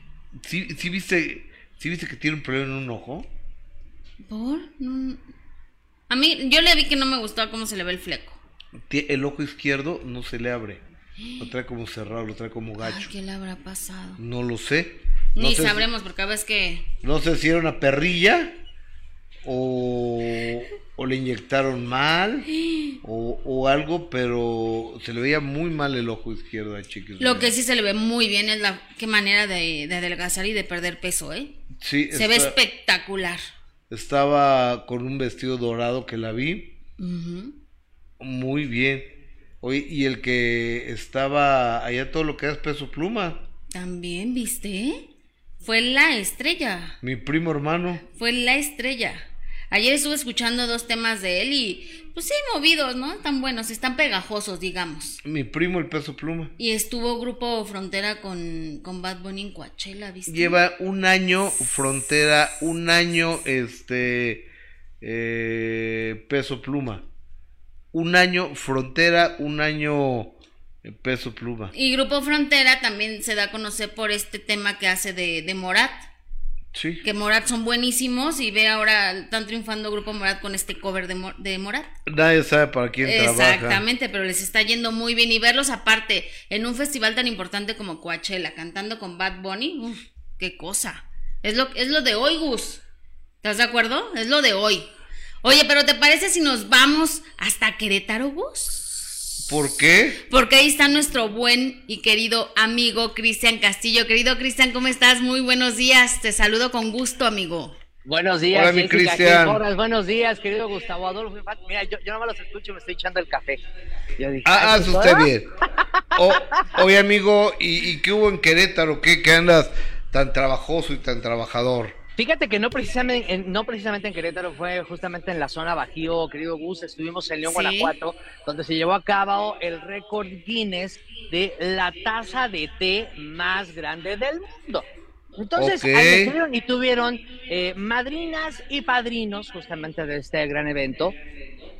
¿Sí, sí viste, sí viste que tiene un problema en un ojo? ¿Por? No. A mí, yo le vi que no me gustaba cómo se le ve el fleco. El ojo izquierdo no se le abre. (gasps) Lo trae como cerrado, lo trae como Ay, gacho. ¿qué le habrá pasado? No lo sé. No Ni sé si- sabremos, porque a veces que. no sé si era una perrilla o, o le inyectaron mal o, o algo, pero se le veía muy mal el ojo izquierdo a Chiquis. Lo que sí se le ve muy bien es la qué manera de, de adelgazar y de perder peso, ¿eh? Sí, Se ve espectacular. estaba con un vestido dorado que la vi. Muy bien. Oye, y el que estaba allá todo lo que es peso pluma, También, ¿viste? Fue la estrella. mi primo hermano. Fue la estrella. Ayer estuve escuchando dos temas de él y, pues sí, movidos, ¿no? Tan buenos, están pegajosos, digamos. Mi primo el peso pluma. Y estuvo Grupo Frontera con, con Bad Bunny en Coachella, ¿viste? Lleva un año frontera, un año este eh, peso pluma. Un año frontera, un año peso pluma. Y Grupo Frontera también se da a conocer por este tema que hace de, de Morat. Sí. Que Morat son buenísimos y ve ahora, están triunfando Grupo Morat con este cover de, de Morat. Nadie sabe para quién trabaja. Exactamente, pero les está yendo muy bien. Y verlos aparte en un festival tan importante como Coachella, cantando con Bad Bunny, uf, qué cosa. Es lo, es lo de hoy, Gus. ¿Estás de acuerdo? Es lo de hoy. Oye, pero ¿te parece si nos vamos hasta Querétaro, Gus? ¿Por qué? Porque ahí está nuestro buen y querido amigo Cristian Castillo. Querido Cristian, ¿cómo estás? Muy buenos días. Te saludo con gusto, amigo. Buenos días, Hola, mi Cristian. Buenos días, querido Gustavo Adolfo. Mira, yo, yo no me los escucho y me estoy echando el café. Yo dije, Ah, hace pues, usted ¿ah? bien. (laughs) O- oye, amigo, ¿y, y qué hubo en Querétaro? ¿Qué, qué andas tan trabajoso y tan trabajador? Fíjate que no precisamente, en, no precisamente en Querétaro, fue justamente en la zona Bajío, querido Gus. Estuvimos en León, Sí. Guanajuato, donde se llevó a cabo el récord Guinness de la taza de té más grande del mundo. Entonces, Ok. ahí estuvieron y tuvieron eh, madrinas y padrinos justamente de este gran evento.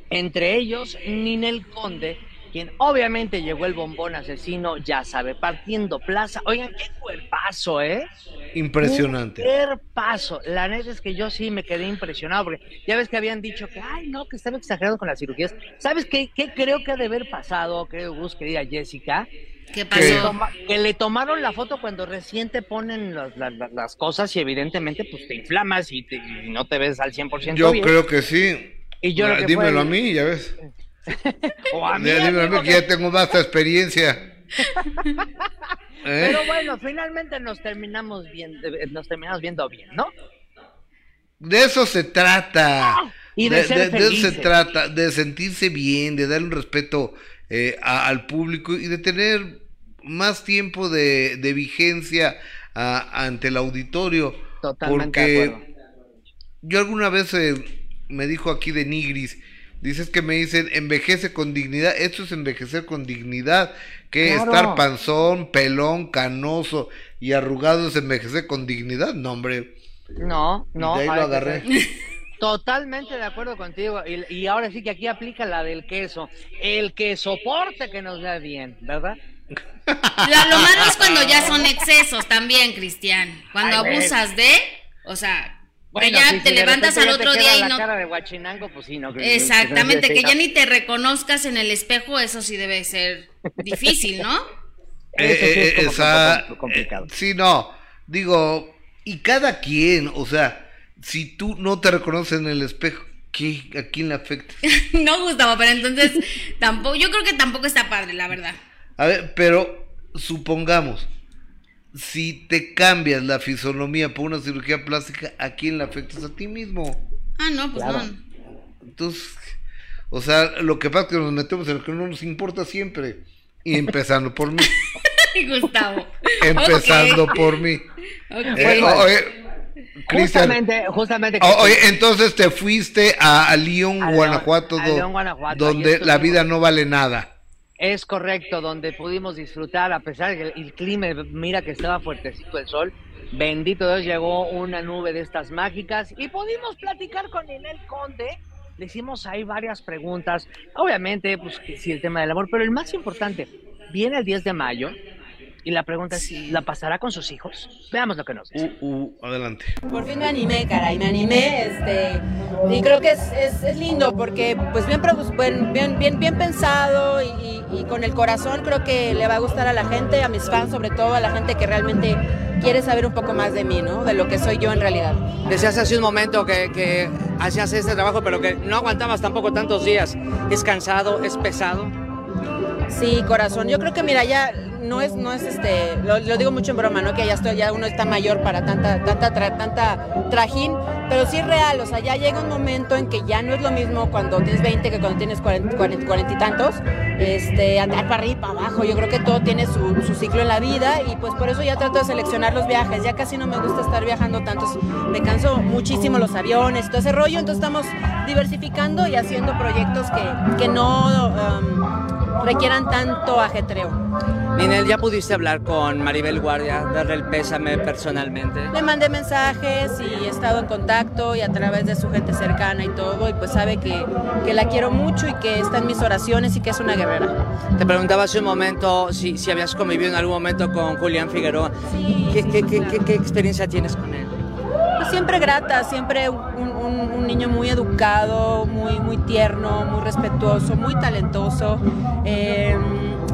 Entre ellos, Ninel Conde, quien obviamente llegó el bombón asesino, ya sabe, partiendo plaza. Oigan, qué cuerpazo, ¿eh? Impresionante. Un paso. La neta es que yo sí me quedé impresionado porque ya ves que habían dicho que, ay, no, que estaba exagerado con las cirugías. ¿Sabes qué, qué creo que ha de haber pasado, querido Gus, querida Jessica? ¿Qué Que, pasó? toma- que le tomaron la foto cuando recién te ponen las, las- cosas y evidentemente pues te inflamas y, te- y no te ves al 100% Yo bien. creo que sí. Y yo lo que Dímelo fue- a mí, ya ves. (laughs) O a mí, Ya, que ya tengo más experiencia. (laughs) ¿Eh? Pero bueno, finalmente nos terminamos bien, nos terminamos viendo bien, ¿no? De eso se trata. Y de ser de eso se trata, de sentirse bien, de dar un respeto eh, a- al público y de tener más tiempo de, de vigencia a- ante el auditorio. Totalmente de acuerdo. porque yo alguna vez eh, me dijo aquí de Nigris, dices que me dicen envejece con dignidad, esto es envejecer con dignidad, que Claro. estar panzón, pelón, canoso y arrugado es envejecer con dignidad, no hombre. No, no. de ahí lo agarré. (laughs) Totalmente de acuerdo contigo. Y, y ahora sí que aquí aplica la del queso. El que soporte que nos da bien, ¿verdad? (laughs) La- lo malo es cuando ya son excesos también, Cristian. Cuando Ay, abusas de, o sea, que Bueno, ya sí, te si levantas al otro día y la no. cara de guachinango, pues sí, no. que- Exactamente, que ya no. ni te reconozcas en el espejo, eso sí debe ser difícil, ¿no? (laughs) Eso sí es como esa- poco complicado. eh, sí, no, digo, y cada quien, o sea, si tú no te reconoces en el espejo, ¿qué, ¿a quién le afecta? (laughs) No, Gustavo, pero entonces tampoco, yo creo que tampoco está padre, la verdad. A ver, pero supongamos, si te cambias la fisonomía por una cirugía plástica, ¿a quién le afectas? A ti mismo. Ah, no, pues Claro. no. Entonces, o sea, lo que pasa es que nos metemos en lo que no nos importa siempre. Y empezando por mí. (laughs) Gustavo. empezando por mí. ok. Eh, Bueno, oye, Cristian, Justamente, justamente. oye, entonces te fuiste a, a León, Guanajuato, a do- León, Guanajuato, ahí donde la vida no vale nada. Es correcto, donde pudimos disfrutar, a pesar de que el, clima, mira que estaba fuertecito el sol. Bendito Dios, llegó una nube de estas mágicas y pudimos platicar con Ninel Conde. Le hicimos ahí varias preguntas. Obviamente, pues sí, el tema del amor, pero el más importante, viene el 10 de mayo Y la pregunta es, ¿la pasará con sus hijos? Veamos lo que nos dice. Uh, uh, adelante. Por fin me animé, caray, me animé, este, y creo que es, es, es lindo porque, pues bien, bien, bien, bien pensado y, y- y con el corazón creo que le va a gustar a la gente, a mis fans sobre todo, a la gente que realmente quiere saber un poco más de mí, ¿no? De lo que soy yo en realidad. Decías hace un momento que, que hacías este trabajo, pero que no aguantabas tampoco tantos días. ¿Es cansado? ¿Es pesado? Sí, corazón. Yo creo que mira, ya no es, no es este, lo, lo digo mucho en broma, ¿no? Que ya estoy, ya uno está mayor para tanta, tanta, tra- tanta trajín, pero sí es real, o sea, ya llega un momento en que ya no es lo mismo cuando tienes 20 que cuando tienes 40, 40, 40 y tantos, este, andar para arriba, para abajo. Yo creo que todo tiene su, su ciclo en la vida y pues por eso ya trato de seleccionar los viajes. Ya casi no me gusta estar viajando tantos, me canso muchísimo los aviones, todo ese rollo, entonces estamos diversificando y haciendo proyectos que, que no um, requieran tanto ajetreo. Ninel, ¿ya pudiste hablar con Maribel Guardia, darle el pésame personalmente? Le mandé mensajes y he estado en contacto y a través de su gente cercana y todo, y pues sabe que, que la quiero mucho y que está en mis oraciones y que es una guerrera. Te preguntaba hace un momento si, si habías convivido en algún momento con Julián Figueroa. Sí, ¿Qué, sí, qué- sí. qué- qué- qué experiencia tienes con él? Pues siempre grata, siempre un, un- un niño muy educado, muy, muy tierno, muy respetuoso, muy talentoso. Eh,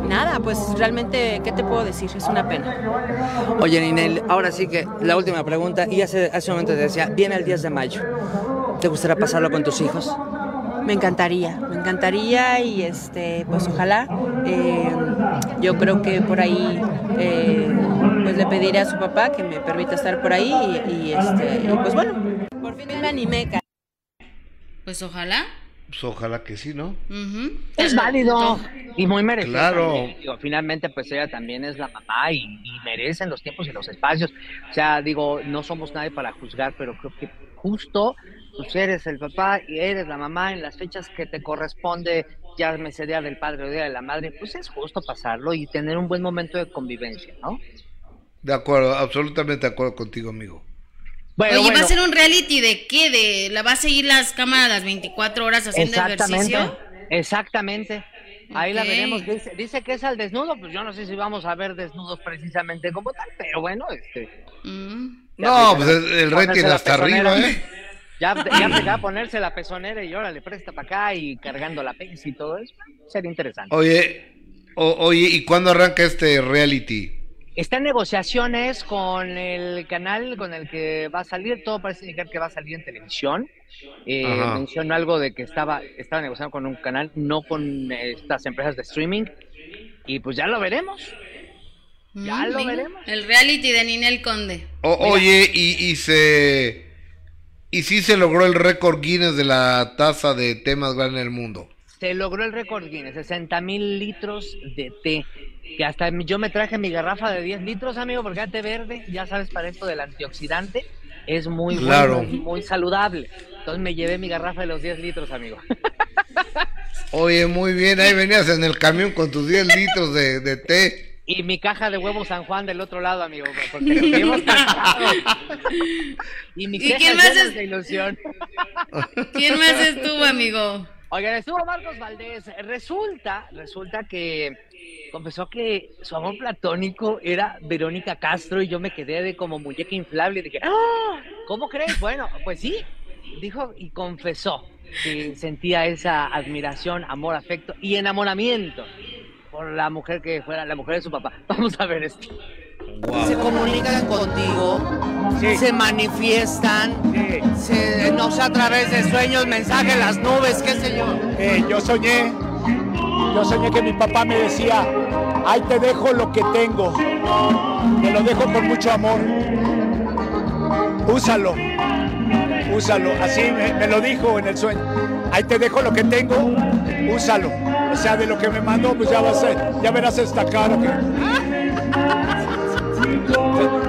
nada, pues realmente, ¿qué te puedo decir? Es una pena. Oye, Ninel, ahora sí que la última pregunta, y hace, hace un momento te decía, viene el 10 de mayo. ¿Te gustaría pasarlo con tus hijos? Me encantaría, me encantaría y este, pues ojalá. eh, yo creo que por ahí eh, pues le pediré a su papá que me permita estar por ahí y, y, este, y pues bueno, por fin me animé. Pues ojalá. Pues ojalá que sí, ¿no? Es válido y muy merecido. Claro. Digo, finalmente, pues ella también es la mamá y, y merecen los tiempos y los espacios. O sea, digo, no somos nadie para juzgar, pero creo que justo pues eres el papá y eres la mamá en las fechas que te corresponde, ya me día del padre o día de la madre, pues es justo pasarlo y tener un buen momento de convivencia, ¿no? De acuerdo, absolutamente de acuerdo contigo, amigo. Bueno, Oye, ¿va a ser un reality de qué? ¿De la va a seguir las cámaras las 24 horas haciendo exactamente, ejercicio? exactamente. Ahí la veremos. Dice, dice que es al desnudo, pues yo no sé si vamos a ver desnudos precisamente como tal, pero bueno, este. Mm. No, pues el, el rating hasta pezonera. arriba, ¿eh? Ya, ya (clears throat) empezaba a ponerse la pezonera y órale, presta para acá y cargando la pez y todo eso. Sería interesante. Oye, o- oye, ¿y cuándo arranca este reality? Está en negociaciones con el canal con el que va a salir. Todo parece indicar que va a salir en televisión. Eh, mencionó algo de que estaba, estaba negociando con un canal, no con eh, estas empresas de streaming. Y pues ya lo veremos. Ya Mm, lo veremos. El reality de Ninel Conde. O- oye, y, y se... Y sí se logró el récord Guinness de la taza de más grande del mundo. Se logró el récord Guinness, 60 mil litros de té. Que hasta yo me traje mi garrafa de 10 litros, amigo, porque el té verde, ya sabes, para esto del antioxidante, es muy Claro. bueno, y muy saludable. Entonces me llevé mi garrafa de los 10 litros, amigo. (laughs) Oye, muy bien, ahí venías en el camión con tus 10 litros de, de té. Y mi caja de huevos San Juan del otro lado, amigo, porque nos. (laughs) Y mis ¿Y cejas quién más llenas es? de ilusión. ¿Quién más estuvo, amigo? Oigan, estuvo Marcos Valdés. Resulta, resulta que confesó que su amor platónico era Verónica Castro y yo me quedé de como muñeca inflable y dije, ¡Ah! ¿cómo crees? Bueno, pues sí, dijo y confesó que sentía esa admiración, amor, afecto y enamoramiento por la mujer que fuera la mujer de su papá. (laughs) Vamos a ver esto. Se comunican contigo, Sí. se manifiestan, se, no sé, a través de sueños, mensajes, las nubes, qué sé yo. Eh, yo soñé, yo soñé que mi papá me decía, ahí te dejo lo que tengo, te lo dejo con mucho amor, úsalo, úsalo, así me, me lo dijo en el sueño, ahí te dejo lo que tengo, úsalo, o sea, de lo que me mandó, pues ya vas a, ya verás esta cara que... (laughs)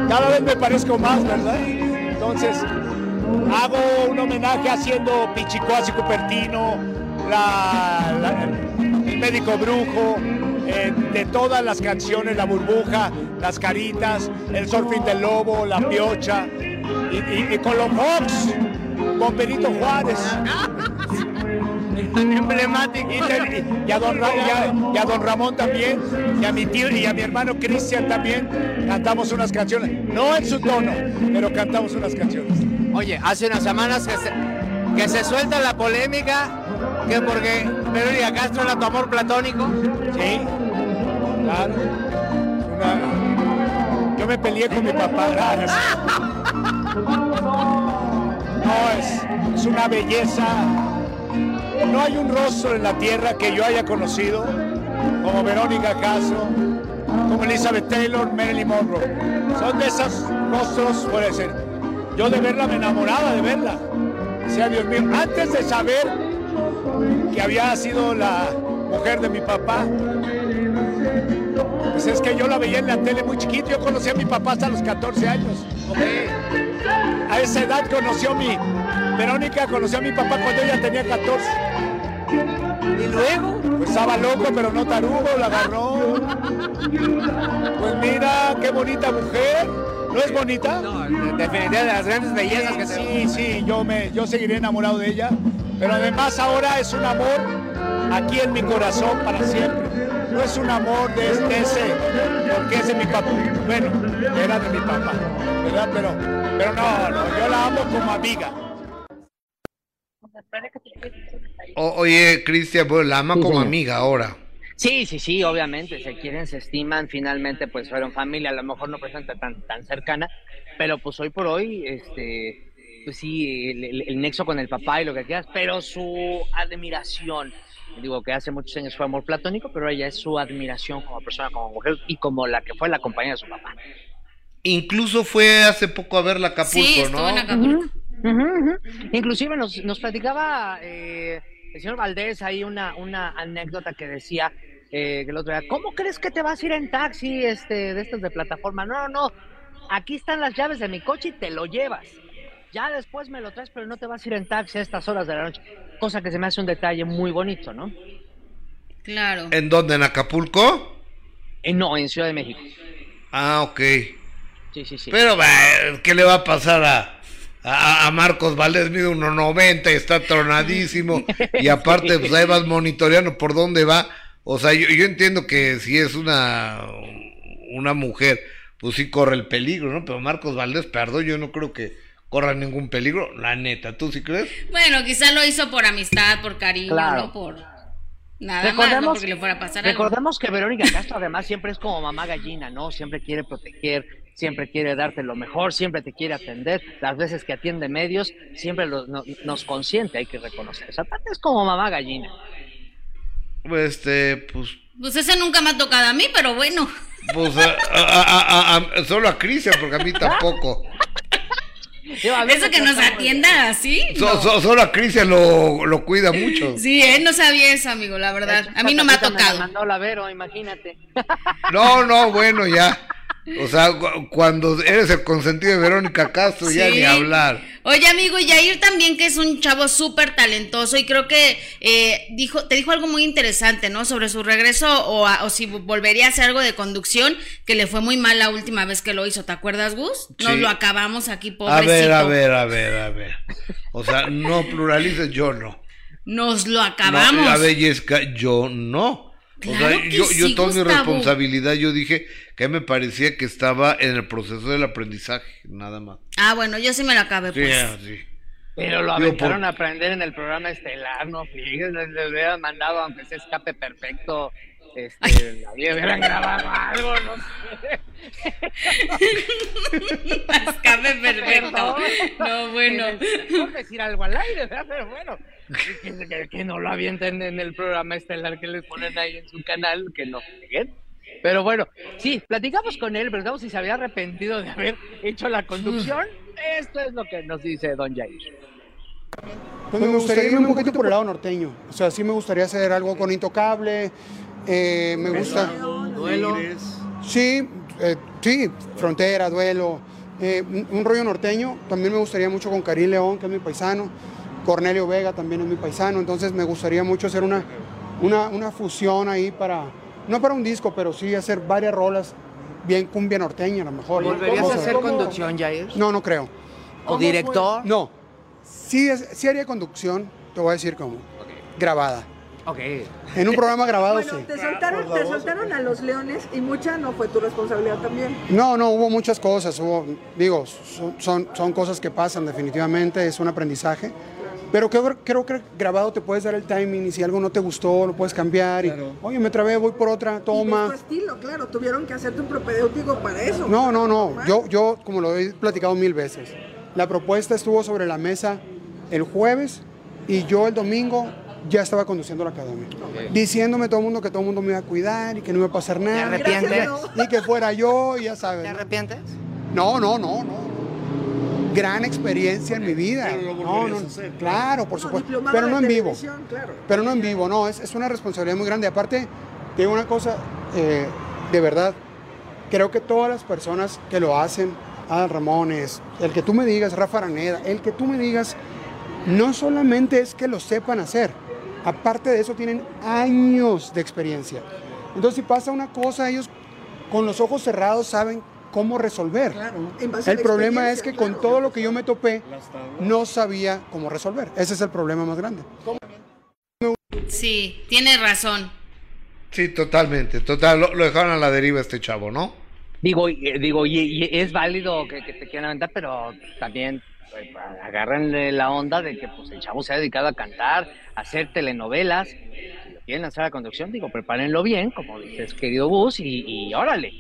Cada vez me parezco más, ¿verdad? Entonces, hago un homenaje haciendo Pichicoas y Cupertino, la, el médico brujo, eh, de todas las canciones, la burbuja, las caritas, el surfing del lobo, la piocha, y, y- y con los Hawks, con Benito Juárez. (laughs) tan emblemático. Y, a don Ra- y a- y a don Ramón también, y a mi tío y a mi hermano Cristian también, cantamos unas canciones. No en su tono, pero cantamos unas canciones. Oye, hace unas semanas que se, que se suelta la polémica que porque Verónica Castro era tu amor platónico. Sí, claro. Una- Yo me peleé con mi papá. No, (laughs) No, es, es una belleza. No hay un rostro en la tierra que yo haya conocido como Verónica Castro, como Elizabeth Taylor, Marilyn Monroe. Son de esos rostros, puede ser. Yo de verla me enamoraba de verla. Sea Dios mío, antes de saber que había sido la mujer de mi papá, pues es que yo la veía en la tele muy chiquito. Yo conocí a mi papá hasta los 14 años. A esa edad conoció mi. Verónica conoció a mi papá cuando ella tenía 14. Y luego, Pues estaba loco, pero no tarugo, la agarró. Pues mira, qué bonita mujer. ¿No es bonita? no, definitivamente de las grandes bellezas que se Sí, sí, yo, me, yo seguiré enamorado de ella. Pero además ahora es un amor aquí en mi corazón para siempre. No es un amor de, de ese, porque es de mi papá. Bueno, era de mi papá, ¿verdad? Pero, pero no, no, yo la amo como amiga. O- oye, Cristian, bueno, la ama Sí, como señor. amiga ahora. Sí, sí, sí, obviamente, se quieren, se estiman, finalmente pues fueron familia, a lo mejor no presenta tan, tan cercana, pero pues hoy por hoy, este, pues sí, el, el- el nexo con el papá y lo que quieras, pero su admiración, digo que hace muchos años fue amor platónico, pero ella es su admiración como persona, como mujer y como la que fue la compañera de su papá. Incluso fue hace poco a ver la Acapulco, Sí, ¿no? en Acapulco. Ujú, ujú. Inclusive nos, nos platicaba eh, el señor Valdés ahí una, una anécdota que decía eh, que el otro día, ¿cómo crees que te vas a ir en taxi este, de estos de plataforma? No, no, aquí están las llaves de mi coche y te lo llevas. Ya después me lo traes, pero no te vas a ir en taxi a estas horas de la noche. Cosa que se me hace un detalle muy bonito, ¿no? Claro. ¿En dónde? ¿En Acapulco? Eh, no, en Ciudad de México. Ah, ok. Sí, sí, sí. Pero, ¿qué le va a pasar a, a, a Marcos Valdés? Mide 1.90 y está tronadísimo. Y aparte, pues ahí vas monitoreando por dónde va. O sea, yo, yo entiendo que si es una, una mujer, pues sí corre el peligro, ¿no? Pero Marcos Valdés, perdón, yo no creo que corra ningún peligro. La neta, ¿tú sí crees? Bueno, quizá lo hizo por amistad, por cariño, Claro. no por nada más, no porque le fuera a pasar algo. recordemos que Verónica Castro además siempre es como mamá gallina, ¿no? Siempre quiere proteger, siempre quiere darte lo mejor, siempre te quiere atender. Las veces que atiende medios, siempre los- no- nos consiente, hay que reconocer. Esa parte es como mamá gallina. Pues, este, pues, Pues ese nunca me ha tocado a mí, pero bueno. pues, a- a- a- a- a- solo a Cristian, porque a mí tampoco. Eso que nos atienda así. So- so- solo a Cristian lo, lo cuida mucho. Sí, él no sabía eso, amigo, la verdad. A mí no me ha la tocado. mandó la Vero, imagínate. No, no, bueno, ya. O sea, cu- cuando eres el consentido de Verónica Castro, ya ni hablar. Oye, amigo, y Yair también, que es un chavo súper talentoso y creo que eh, dijo, te dijo algo muy interesante, ¿no? Sobre su regreso o, a- o si volvería a hacer algo de conducción, que le fue muy mal la última vez que lo hizo. ¿Te acuerdas, Gus? Nos Sí. lo acabamos aquí, A pobrecito. ver, a ver, a ver, a ver. O sea, no pluralices, yo no. Nos lo No, acabamos. la bellezca, yo no. O sea, yo, yo sí, tomo mi Gustavo. responsabilidad, yo dije que me parecía que estaba en el proceso del aprendizaje, nada más. Ah, bueno, yo sí me lo acabé, Sí, pues. sí. Pero lo aventaron por- a aprender en el programa estelar, no fíjense, les, hubieran mandado, aunque sea escape perfecto, este, la hubieran grabado algo, no sé. (laughs) Escape perfecto. No, bueno. Es mejor decir algo al aire, ¿verdad? Pero bueno, que, (laughs) que- que no lo avienten en el programa estelar que les ponen ahí en su canal, que no. Pero bueno, sí, platicamos con él, preguntamos si se había arrepentido de haber hecho la conducción. (laughs) Esto es lo que nos dice Don Jair. Pues me gustaría irme un poquito por el lado norteño. O sea, sí me gustaría hacer algo con Intocable. eh, me gusta. Duelo. Sí, eh, sí, Frontera, Duelo. eh, un, un rollo norteño. También me gustaría mucho con Karim León, que es mi paisano. Cornelio Vega también es mi paisano. Entonces me gustaría mucho hacer una, una, una fusión ahí para. No para un disco, pero sí hacer varias rolas bien cumbia norteña a lo mejor. ¿no? ¿Volverías a hacer conducción, Jair? No, no creo. ¿O director? No, sí, es- sí haría conducción, te voy a decir cómo. grabada. Ok. En un programa (laughs) grabado Bueno, sí. te soltaron, te soltaron a los leones y mucha no fue tu responsabilidad también. No, no, hubo muchas cosas, hubo, digo, son, son, son cosas que pasan definitivamente, es un aprendizaje. Pero creo, creo que grabado te puedes dar el timing y si algo no te gustó, lo puedes cambiar. Y, Oye, me trabé, voy por otra, Y es toma. tu estilo, claro, tuvieron que hacerte un propedéutico para eso. No, no, no. Yo, yo, como lo he platicado mil veces, la propuesta estuvo sobre la mesa el jueves y yo el domingo ya estaba conduciendo la academia. Diciéndome todo el mundo que todo el mundo me iba a cuidar y que no iba a pasar nada. arrepientes? Gracias, Y que fuera yo, y ya sabes. ¿Te ¿no? arrepientes? No, no, no, no. Gran experiencia en mi vida. No, no, claro, por supuesto. Pero no en vivo. claro. Pero no en vivo, no. Es, es una responsabilidad muy grande. Aparte, te digo una cosa, eh, de verdad, creo que todas las personas que lo hacen, Adal Ramones, el que tú me digas, Rafa Araneda, el que tú me digas, no solamente es que lo sepan hacer, aparte de eso tienen años de experiencia. Entonces, si pasa una cosa, ellos con los ojos cerrados saben cómo resolver. Claro, en base a El problema es que con todo lo que yo me topé, no sabía cómo resolver. Ese es el problema más grande. Sí, tiene razón. Sí, totalmente, total. Lo, lo dejaron a la deriva este chavo, ¿no? Digo, y- eh, digo, y, y es válido que, que te quieran aventar, pero también agárrenle la onda de que pues el chavo se ha dedicado a cantar, a hacer telenovelas. Si lo quieren lanzar a la conducción, digo, prepárenlo bien, como dices, querido Bus, y, y órale,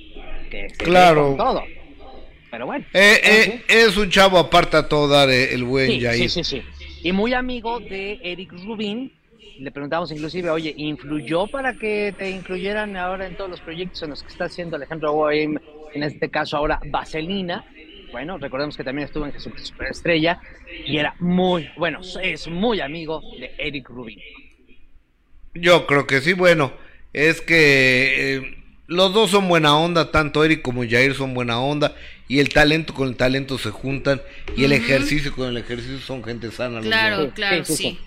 que se Claro. con todo. Pero bueno. Eh, eh, es un chavo aparta a todo dar el buen Sí, Jair. sí, sí, sí. Y muy amigo de Eric Rubin. Le preguntamos inclusive, oye, ¿influyó para que te incluyeran ahora en todos los proyectos en los que está haciendo, ejemplo, hoy, en este caso ahora, Vaselina? Bueno, recordemos que también estuvo en Jesucristo Superestrella y era muy, bueno, es muy amigo de Eric Rubin. Yo creo que sí, bueno, es que eh, los dos son buena onda, tanto Eric como Jair son buena onda, y el talento con el talento se juntan, y el ejercicio con el ejercicio son gente sana. los Claro, dos. claro, sí.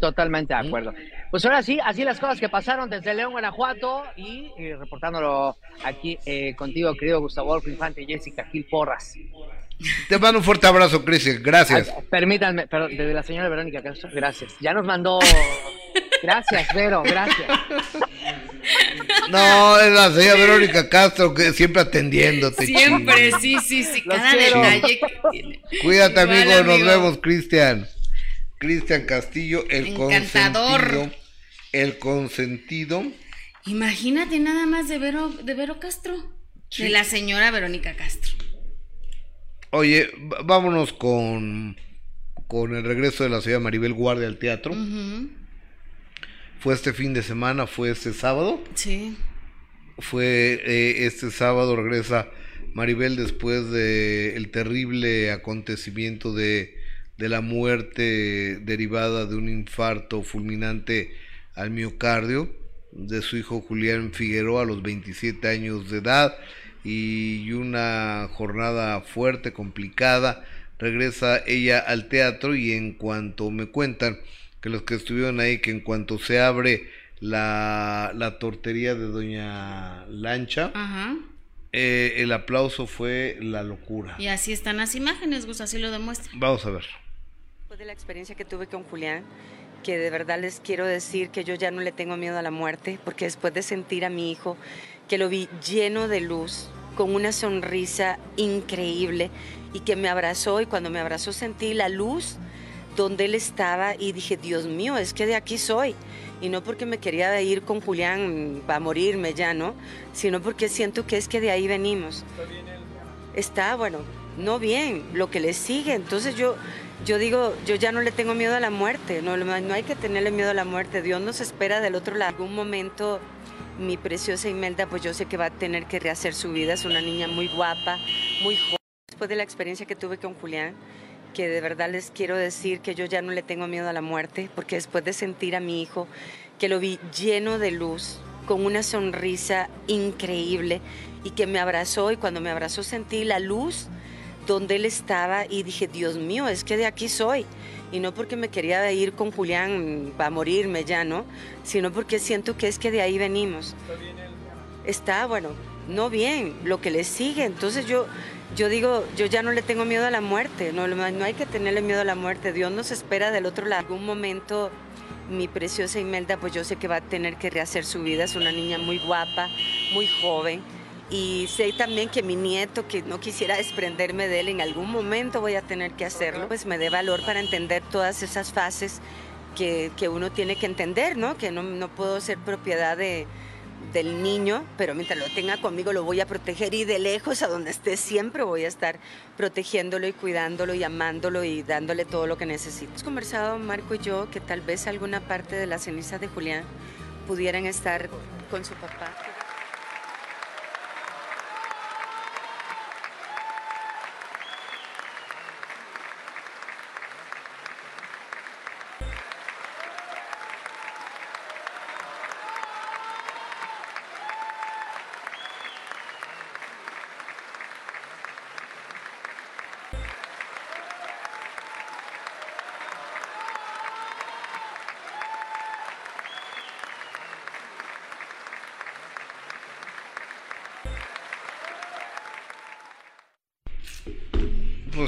Totalmente de acuerdo. Pues ahora sí, así las cosas que pasaron desde León, Guanajuato, y, reportándolo aquí eh, contigo, querido Gustavo Infante y Jessica Gil Porras. Te mando un fuerte abrazo, Cristian, gracias. Permítanme, pero desde la señora Verónica Castro, gracias. Ya nos mandó. (laughs) Gracias, Vero, gracias. No, es la señora Verónica Castro que siempre atendiéndote. Siempre, sí, sí, sí. Los Cada quiero. detalle que (laughs) tiene. Cuídate, Igual, amigo, nos amigo. vemos, Cristian. Cristian Castillo, el Encantador. consentido. El consentido. Imagínate nada más de Vero, de Vero Castro. De la señora Verónica Castro. Oye, vámonos con, con el regreso de la señora Maribel Guardia al teatro. Ujú, Fue este fin de semana, fue este sábado. Sí. Fue eh, este sábado regresa Maribel después de el terrible acontecimiento de, de la muerte derivada de un infarto fulminante al miocardio de su hijo Julián Figueroa a los 27 años de edad y una jornada fuerte, complicada. Regresa ella al teatro y en cuanto me cuentan que los que estuvieron ahí, que en cuanto se abre la, la tortería de Doña Lancha, Ajá. eh, el aplauso fue la locura. Y así están las imágenes, Gus, así lo demuestra. Vamos a ver. Después de la experiencia que tuve con Julián, que de verdad les quiero decir que yo ya no le tengo miedo a la muerte, porque después de sentir a mi hijo, que lo vi lleno de luz, con una sonrisa increíble, y que me abrazó, y cuando me abrazó sentí la luz donde él estaba, y dije, Dios mío, es que de aquí soy. Y no porque me quería ir con Julián a morirme ya, ¿no? Sino porque siento que es que de ahí venimos está, bueno, no bien, lo que le sigue. Entonces yo, yo digo, yo ya no le tengo miedo a la muerte, no, no hay que tenerle miedo a la muerte. Dios nos espera del otro lado. En algún momento mi preciosa Imelda, pues yo sé que va a tener que rehacer su vida. Es una niña muy guapa, muy joven. Después de la experiencia que tuve con Julián, que de verdad les quiero decir que yo ya no le tengo miedo a la muerte, porque después de sentir a mi hijo, que lo vi lleno de luz, con una sonrisa increíble, y que me abrazó, y cuando me abrazó sentí la luz donde él estaba, y dije, Dios mío, es que de aquí soy. Y no porque me quería ir con Julián a morirme ya, ¿no? Sino porque siento que es que de ahí venimos. Está, bueno, no bien, lo que le sigue. Entonces yo, yo digo, yo ya no le tengo miedo a la muerte, no, no hay que tenerle miedo a la muerte. Dios nos espera del otro lado. En algún momento mi preciosa Imelda, pues yo sé que va a tener que rehacer su vida. Es una niña muy guapa, muy joven. Y sé también que mi nieto, que no quisiera desprenderme de él, en algún momento voy a tener que hacerlo, pues me dé valor para entender todas esas fases que, que uno tiene que entender, ¿no? Que no, no puedo ser propiedad de, del niño, pero mientras lo tenga conmigo lo voy a proteger y de lejos a donde esté siempre voy a estar protegiéndolo y cuidándolo y amándolo y dándole todo lo que necesita. Hemos conversado Marco y yo que tal vez alguna parte de las cenizas de Julián pudieran estar con su papá.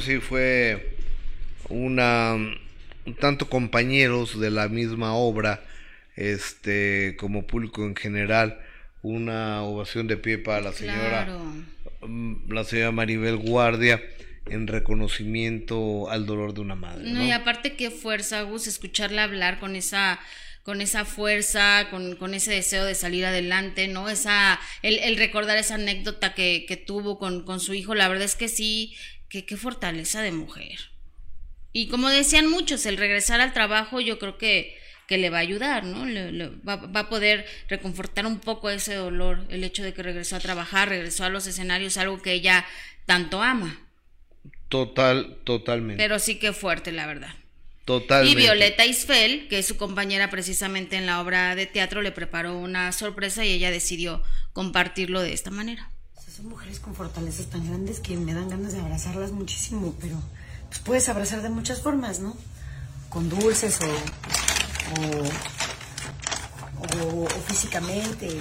Sí, fue una un tanto compañeros de la misma obra, este, como público en general, una ovación de pie para la señora, Claro. mm, la señora Maribel Guardia en reconocimiento al dolor de una madre. No, ¿no? y aparte qué fuerza, Gus, escucharla hablar con esa con esa fuerza, con, con ese deseo de salir adelante, ¿no? Esa, el, el recordar esa anécdota que, que tuvo con, con su hijo, la verdad es que sí, que qué fortaleza de mujer. Y como decían muchos, el regresar al trabajo yo creo que, que le va a ayudar, ¿no? Le- le- va, va a poder reconfortar un poco ese dolor, el hecho de que regresó a trabajar, regresó a los escenarios, algo que ella tanto ama. Total, totalmente. Pero sí que fuerte, la verdad. totalmente. Y Violeta Isfel, que es su compañera precisamente en la obra de teatro, le preparó una sorpresa y ella decidió compartirlo de esta manera. Son mujeres con fortalezas tan grandes que me dan ganas de abrazarlas muchísimo, pero pues puedes abrazar de muchas formas, ¿no? Con dulces o, o, o- físicamente,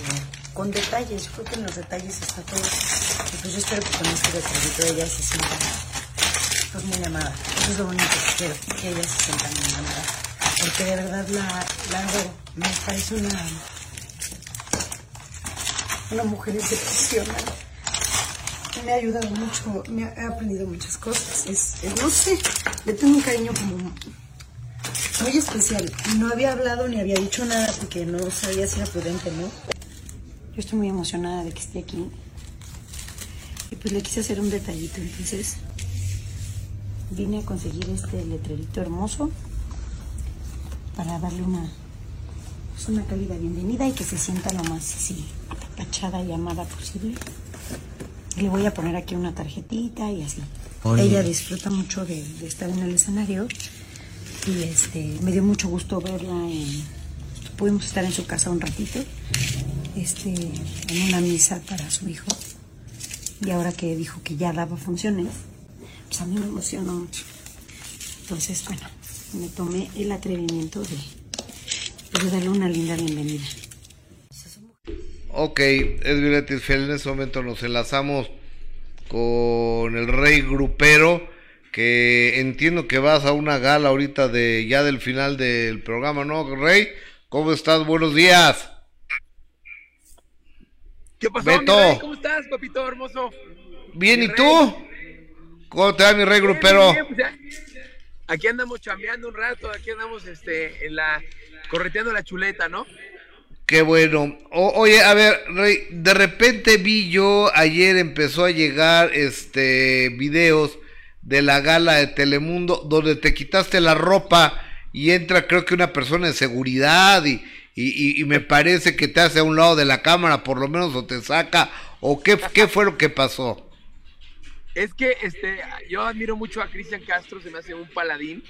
con detalles. Yo creo que en los detalles está todo. Y pues yo espero que con este detallito ella se sienta pues muy amada. Eso es lo único que quiero, que ella se sienta muy amada. Porque de verdad la, la. Me parece una, una mujer excepcional me ha ayudado mucho, me ha, he aprendido muchas cosas. Es, es- no sé, le tengo un cariño como muy especial. No había hablado ni había dicho nada porque no sabía si era prudente, ¿no? Yo estoy muy emocionada de que esté aquí. Y pues le quise hacer un detallito, entonces vine a conseguir este letrerito hermoso para darle una, pues una cálida bienvenida y que se sienta lo más así y amada posible. Le voy a poner aquí una tarjetita y así. Oye. Ella disfruta mucho de, de estar en el escenario y este me dio mucho gusto verla. En, pudimos estar en su casa un ratito, este, en una misa para su hijo. Y ahora que dijo que ya daba funciones, pues a mí me emocionó mucho. Entonces, bueno, me tomé el atrevimiento de, de darle una linda bienvenida. Ok, es Violeta Isfel. En este momento nos enlazamos con el rey grupero. Que entiendo que vas a una gala ahorita de ya del final del programa, ¿no, Rey? ¿Cómo estás? Buenos días. ¿Qué pasó, Beto. mi rey? ¿Cómo estás, papito hermoso? Bien, Mi ¿y rey. tú? ¿Cómo te va, mi rey grupero? bien, pues. Aquí andamos chambeando un rato, aquí andamos este, en la, correteando la chuleta, ¿no? Qué bueno. O- oye, a ver, Rey, de repente vi yo ayer empezó a llegar este videos de la gala de Telemundo donde te quitaste la ropa y entra creo que una persona de seguridad y, y, y- y me parece que te hace a un lado de la cámara por lo menos o te saca o qué, qué fue lo que pasó. Es que este, yo admiro mucho a Cristian Castro, se me hace un paladín.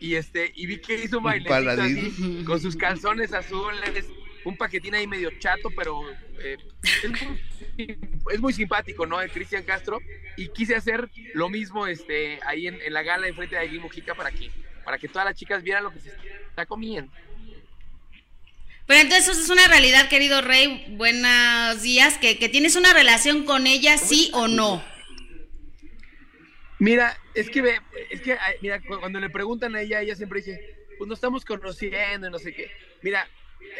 Y este, y vi que hizo un bailecito así, con sus calzones azules, un paquetín ahí medio chato, pero eh, es, muy, es muy simpático, ¿no? El Cristian Castro. Y quise hacer lo mismo este, ahí en, en la gala enfrente de Aguil Mujica para que, para que todas las chicas vieran lo que se está comiendo. Pero entonces eso es una realidad, querido Rey. Buenos días. Que, que tienes una relación con ella, sí o no. Mira, es que ve, es que mira, cu- cuando le preguntan a ella, ella siempre dice, pues nos estamos conociendo y no sé qué. Mira,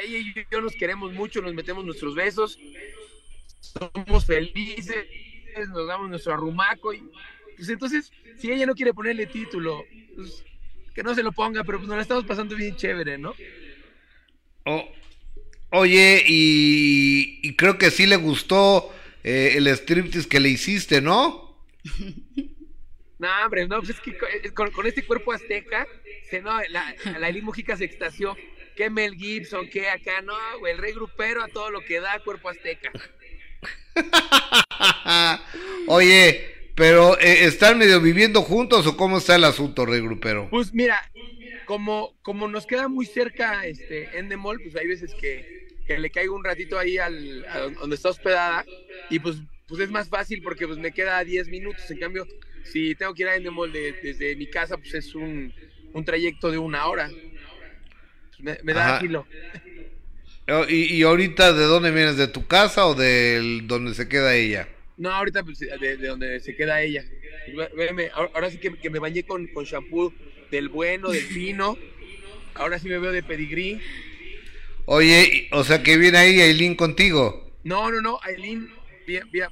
ella y yo nos queremos mucho, nos metemos nuestros besos, somos felices, nos damos nuestro arrumaco y pues entonces, si ella no quiere ponerle título, pues que no se lo ponga, pero pues nos la estamos pasando bien chévere, ¿no? Oh, oye, y, y creo que sí le gustó eh, el striptease que le hiciste, ¿no? (laughs) No, hombre, no, pues es que con, con- este cuerpo azteca, se, no, la, la Eli Mujica se extasió. Que Mel Gibson, que acá, no, güey, el rey grupero a todo lo que da cuerpo azteca. (laughs) Oye, pero eh, ¿están medio viviendo juntos o cómo está el asunto, Rey Grupero? Pues mira, como, como nos queda muy cerca este Endemol, pues hay veces que, que le caigo un ratito ahí al, a donde está hospedada y pues, pues es más fácil porque pues me queda 10 minutos. En cambio, si tengo que ir a Endemol de- desde mi casa, pues es un, un trayecto de una hora. Me, me da filo. Oh, ¿Y, y ahorita de dónde vienes? ¿De tu casa o de donde se queda ella? No, ahorita pues, de, de donde se queda ella. Ahora, sí que, que me bañé con, con shampoo del bueno, del fino. Ahora sí me veo de pedigrí. Oye, o sea que viene ahí Aileen contigo. No, no, no, Aileen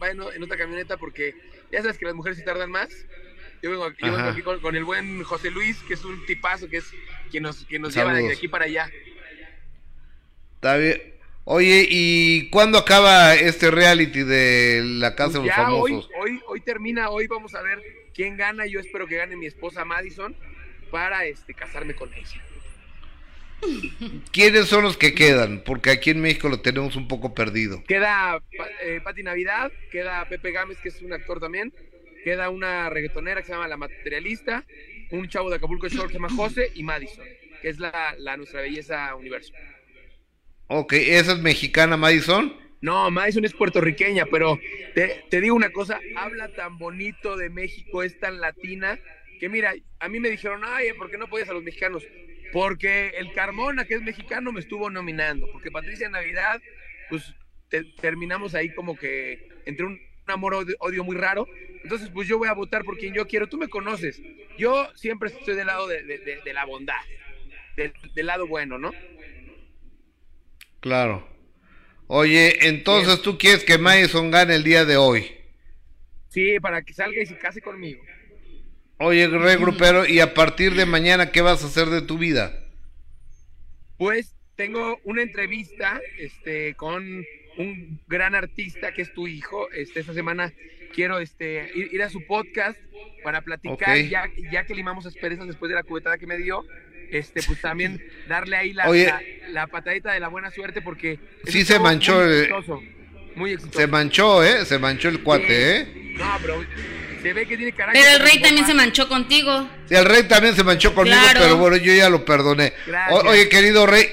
va en, en otra camioneta porque ya sabes que las mujeres se tardan más. Yo vengo, yo vengo Ajá. aquí con, con el buen José Luis, que es un tipazo, que es quien nos, quien nos lleva de aquí para allá. Está bien. Oye, ¿y cuándo acaba este reality de la Casa de los ya hoy, Famosos? hoy, hoy termina, hoy vamos a ver quién gana. Yo espero que gane mi esposa Madison para este casarme con ella. ¿Quiénes son los que quedan? Porque aquí en México lo tenemos un poco perdido. Queda eh, Pati Navidad, queda Pepe Gámez, que es un actor también, queda una reggaetonera que se llama La Materialista, un chavo de Acapulco Shore que se llama José y Madison, que es la, la nuestra belleza universo. Ok, ¿esa es mexicana, Madison? No, Madison es puertorriqueña, pero te, te digo una cosa, habla tan bonito de México, es tan latina, que mira, a mí me dijeron, ay, ¿por qué no podías a los mexicanos? Porque el Carmona, que es mexicano, me estuvo nominando, porque Patricia Navidad, pues te- terminamos ahí como que entre un amor odio, odio muy raro, entonces pues yo voy a votar por quien yo quiero, tú me conoces, yo siempre estoy del lado de, de- de- de la bondad, del, del lado bueno, ¿no? Claro. Oye, entonces tú quieres que Madison gane el día de hoy. Sí, para que salga y se case conmigo. Oye, Rey Grupero, ¿y a partir de mañana qué vas a hacer de tu vida? Pues tengo una entrevista este, con un gran artista que es tu hijo. Este, esta semana quiero este, ir, ir a su podcast para platicar, ya, ya que limamos asperezas después de la cubetada que me dio. Este, pues también (laughs) darle ahí la, Oye. la, la patadita de la buena suerte porque Sí se manchó, muy exitoso, muy exitoso. Se manchó, ¿eh? Se manchó el cuate, ¿eh? No, pero se ve que tiene carácter. Pero el rey también se manchó contigo. Sí, el rey también se manchó conmigo, Claro. pero bueno, yo ya lo perdoné. Gracias. O- oye, querido rey,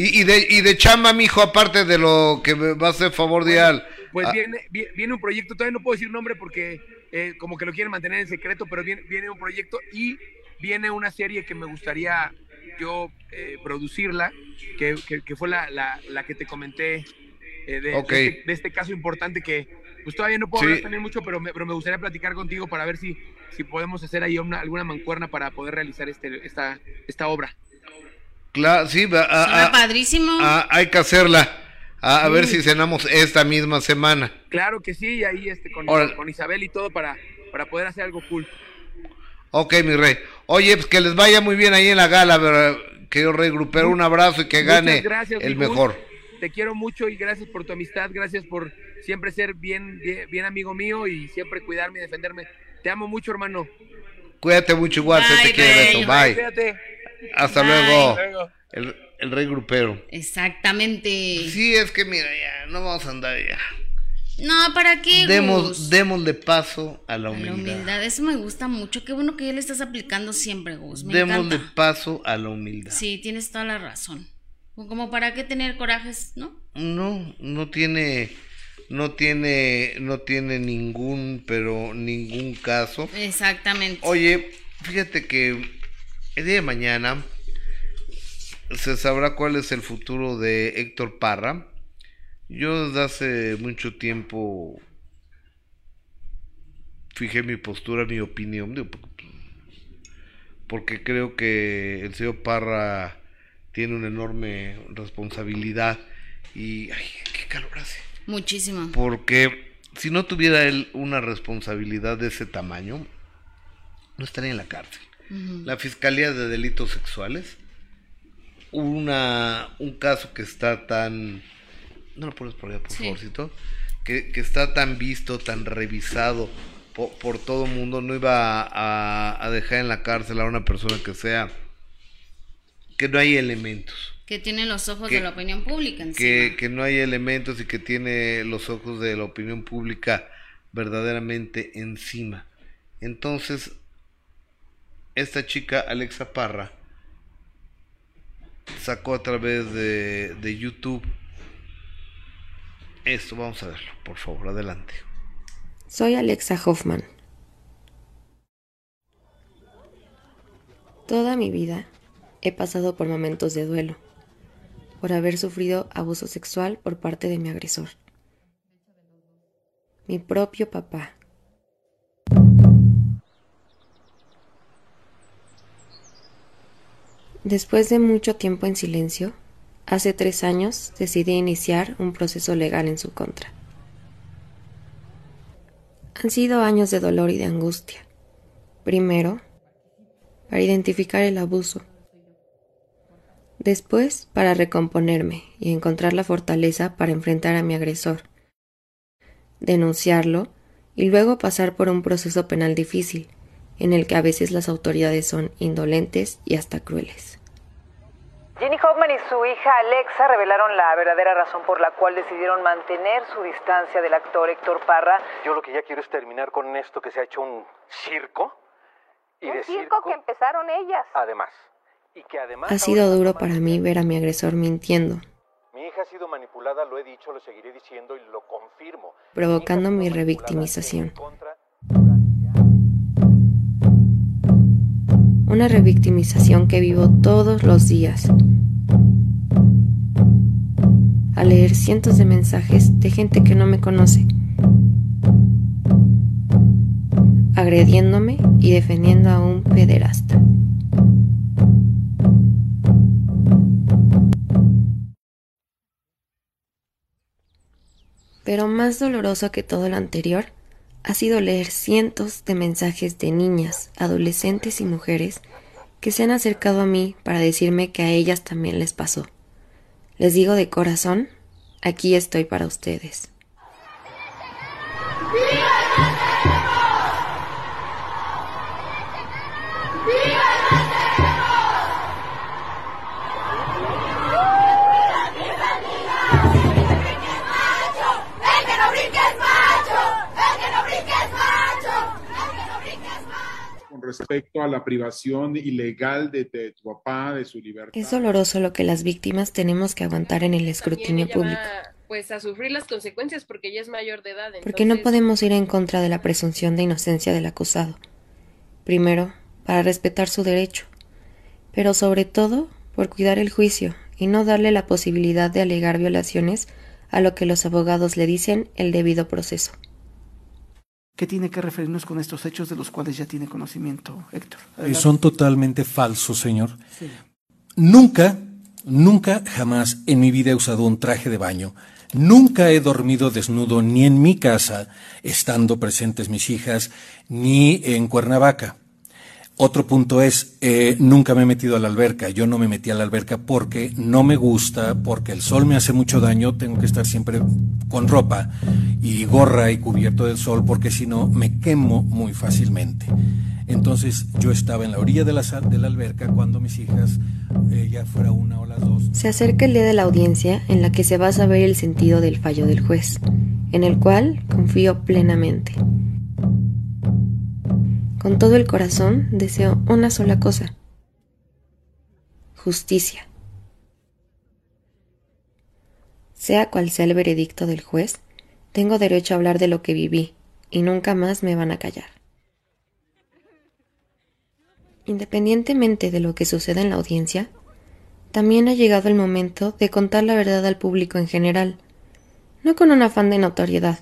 y, y de, y de chamba, mijo, aparte de lo que me va a hacer favor de al... Pues ah, viene, vi- viene un proyecto, todavía no puedo decir nombre porque eh, como que lo quieren mantener en secreto, pero viene, viene un proyecto y viene una serie que me gustaría yo eh, producirla, que, que- que fue la, la- la que te comenté eh, de, de este, de este caso importante que pues todavía no puedo Sí. hablar también mucho, pero me, pero me gustaría platicar contigo para ver si, si podemos hacer ahí una- alguna mancuerna para poder realizar este, esta, esta obra. Claro, sí, va- a- Suena a- padrísimo. a- hay que hacerla. A, a ver Sí. si cenamos esta misma semana. Claro que sí, y ahí este, con, Isabel y todo para, para poder hacer algo cool. Ok, mi rey. Oye, pues que les vaya muy bien ahí en la gala, ¿verdad? querido rey grupero. Un abrazo y que Muchas gane gracias, el Gus. mejor. Te quiero mucho y gracias por tu amistad, gracias por siempre ser bien, bien, bien amigo mío y siempre cuidarme y defenderme. Te amo mucho, hermano. Cuídate mucho igual, se te Bye, quiere. Beto. Bye. Cuídate. Hasta Bye. luego. El, el rey grupero. Exactamente. Sí, es que mira, ya, no vamos a andar ya. No, ¿para qué? Demos, démosle paso a la A humildad. La humildad, eso me gusta mucho. Qué bueno que ya le estás aplicando siempre, Gus. Me Démosle encanta. paso a la humildad. Sí, tienes toda la razón. Como para qué tener corajes, ¿no? No, no tiene, no tiene, no tiene ningún, pero ningún caso. Exactamente. Oye, fíjate que el día de mañana se sabrá cuál es el futuro de Héctor Parra. Yo desde hace mucho tiempo fijé mi postura, mi opinión, porque creo que el señor Parra tiene una enorme responsabilidad y ay, qué calor hace. Muchísimo. Porque si no tuviera él una responsabilidad de ese tamaño, no estaría en la cárcel. Ujú. La Fiscalía de Delitos Sexuales, una, un caso que está tan... No lo pones por allá, por Sí. favorcito. Que, que está tan visto, tan revisado po- por, todo el mundo, no iba a, a dejar en la cárcel a una persona que sea... que no hay elementos. Que tiene los ojos Que- de la opinión pública encima. que, que no hay elementos y que tiene los ojos de la opinión pública verdaderamente encima. Entonces, esta chica, Alexa Parra, sacó a través de, de YouTube esto. Vamos a verlo, por favor, adelante. Soy Alexa Hoffman. Toda mi vida he pasado por momentos de duelo, por haber sufrido abuso sexual por parte de mi agresor. Mi propio papá. Después de mucho tiempo en silencio, hace tres años decidí iniciar un proceso legal en su contra. Han sido años de dolor y de angustia. Primero, para identificar el abuso. Después, para recomponerme y encontrar la fortaleza para enfrentar a mi agresor. Denunciarlo y luego pasar por un proceso penal difícil, en el que a veces las autoridades son indolentes y hasta crueles. Jenny Hoffman y su hija Alexa revelaron la verdadera razón por la cual decidieron mantener su distancia del actor Héctor Parra. Yo lo que ya quiero es terminar con esto que se ha hecho un circo. Y Un de circo que empezaron ellas. Además. Y que además. Ha sido duro para mí ver a mi agresor mintiendo, Mi hija ha sido manipulada, lo he dicho, lo seguiré diciendo y lo confirmo. provocando mi revictimización. Una revictimización que vivo todos los días. Al leer cientos de mensajes de gente que no me conoce, agrediéndome y defendiendo a un pederasta. Pero más doloroso que todo lo anterior ha sido leer cientos de mensajes de niñas, adolescentes y mujeres que se han acercado a mí para decirme que a ellas también les pasó. Les digo de corazón, aquí estoy para ustedes. Respecto a la privación ilegal de, de tu papá, de su libertad. Es doloroso lo que las víctimas tenemos que aguantar en el escrutinio público, va, pues a sufrir las consecuencias porque ella es mayor de edad. porque no entonces- podemos ir en contra de la presunción de inocencia del acusado. Primero, para respetar su derecho, pero sobre todo por cuidar el juicio y no darle la posibilidad de alegar violaciones a lo que los abogados le dicen el debido proceso. ¿Qué tiene que referirnos con estos hechos de los cuales ya tiene conocimiento, Héctor? Eh, Adelante. Son totalmente falsos, señor. Sí. Nunca, nunca, jamás en mi vida he usado un traje de baño. Nunca he dormido desnudo ni en mi casa, estando presentes mis hijas, ni en Cuernavaca. Otro punto es, eh, nunca me he metido a la alberca. Yo no me metí a la alberca porque no me gusta, porque el sol me hace mucho daño. Tengo que estar siempre con ropa y gorra y cubierto del sol porque si no me quemo muy fácilmente. Entonces yo estaba en la orilla de la, alberca cuando mis hijas, eh, ya fuera una o las dos, Se acerca el día de la audiencia en la que se va a saber el sentido del fallo del juez, en el cual confío plenamente. Con todo el corazón deseo una sola cosa. Justicia. Sea cual sea el veredicto del juez, tengo derecho a hablar de lo que viví y nunca más me van a callar. Independientemente de lo que suceda en la audiencia, también ha llegado el momento de contar la verdad al público en general, no con un afán de notoriedad,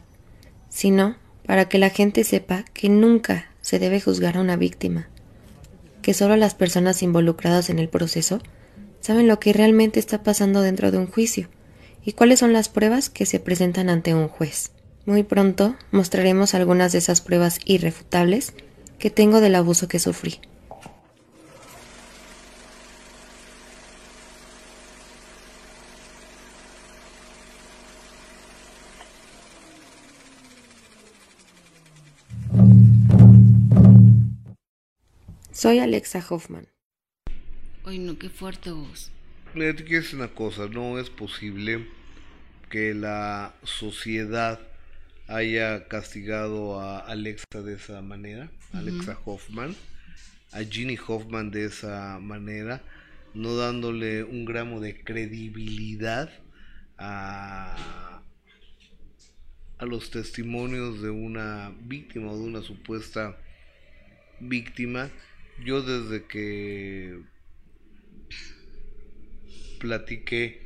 sino para que la gente sepa que nunca se debe juzgar a una víctima, que solo las personas involucradas en el proceso saben lo que realmente está pasando dentro de un juicio y cuáles son las pruebas que se presentan ante un juez. Muy pronto mostraremos algunas de esas pruebas irrefutables que tengo del abuso que sufrí. Soy Alexa Hoffman. Ay, no, qué fuerte voz. Mira, te quiero decir una cosa, no es posible que la sociedad haya castigado a Alexa de esa manera, Alexa Hoffman, a Ginny Hoffman de esa manera, no dándole un gramo de credibilidad a, a los testimonios de una víctima o de una supuesta víctima. Yo desde que platiqué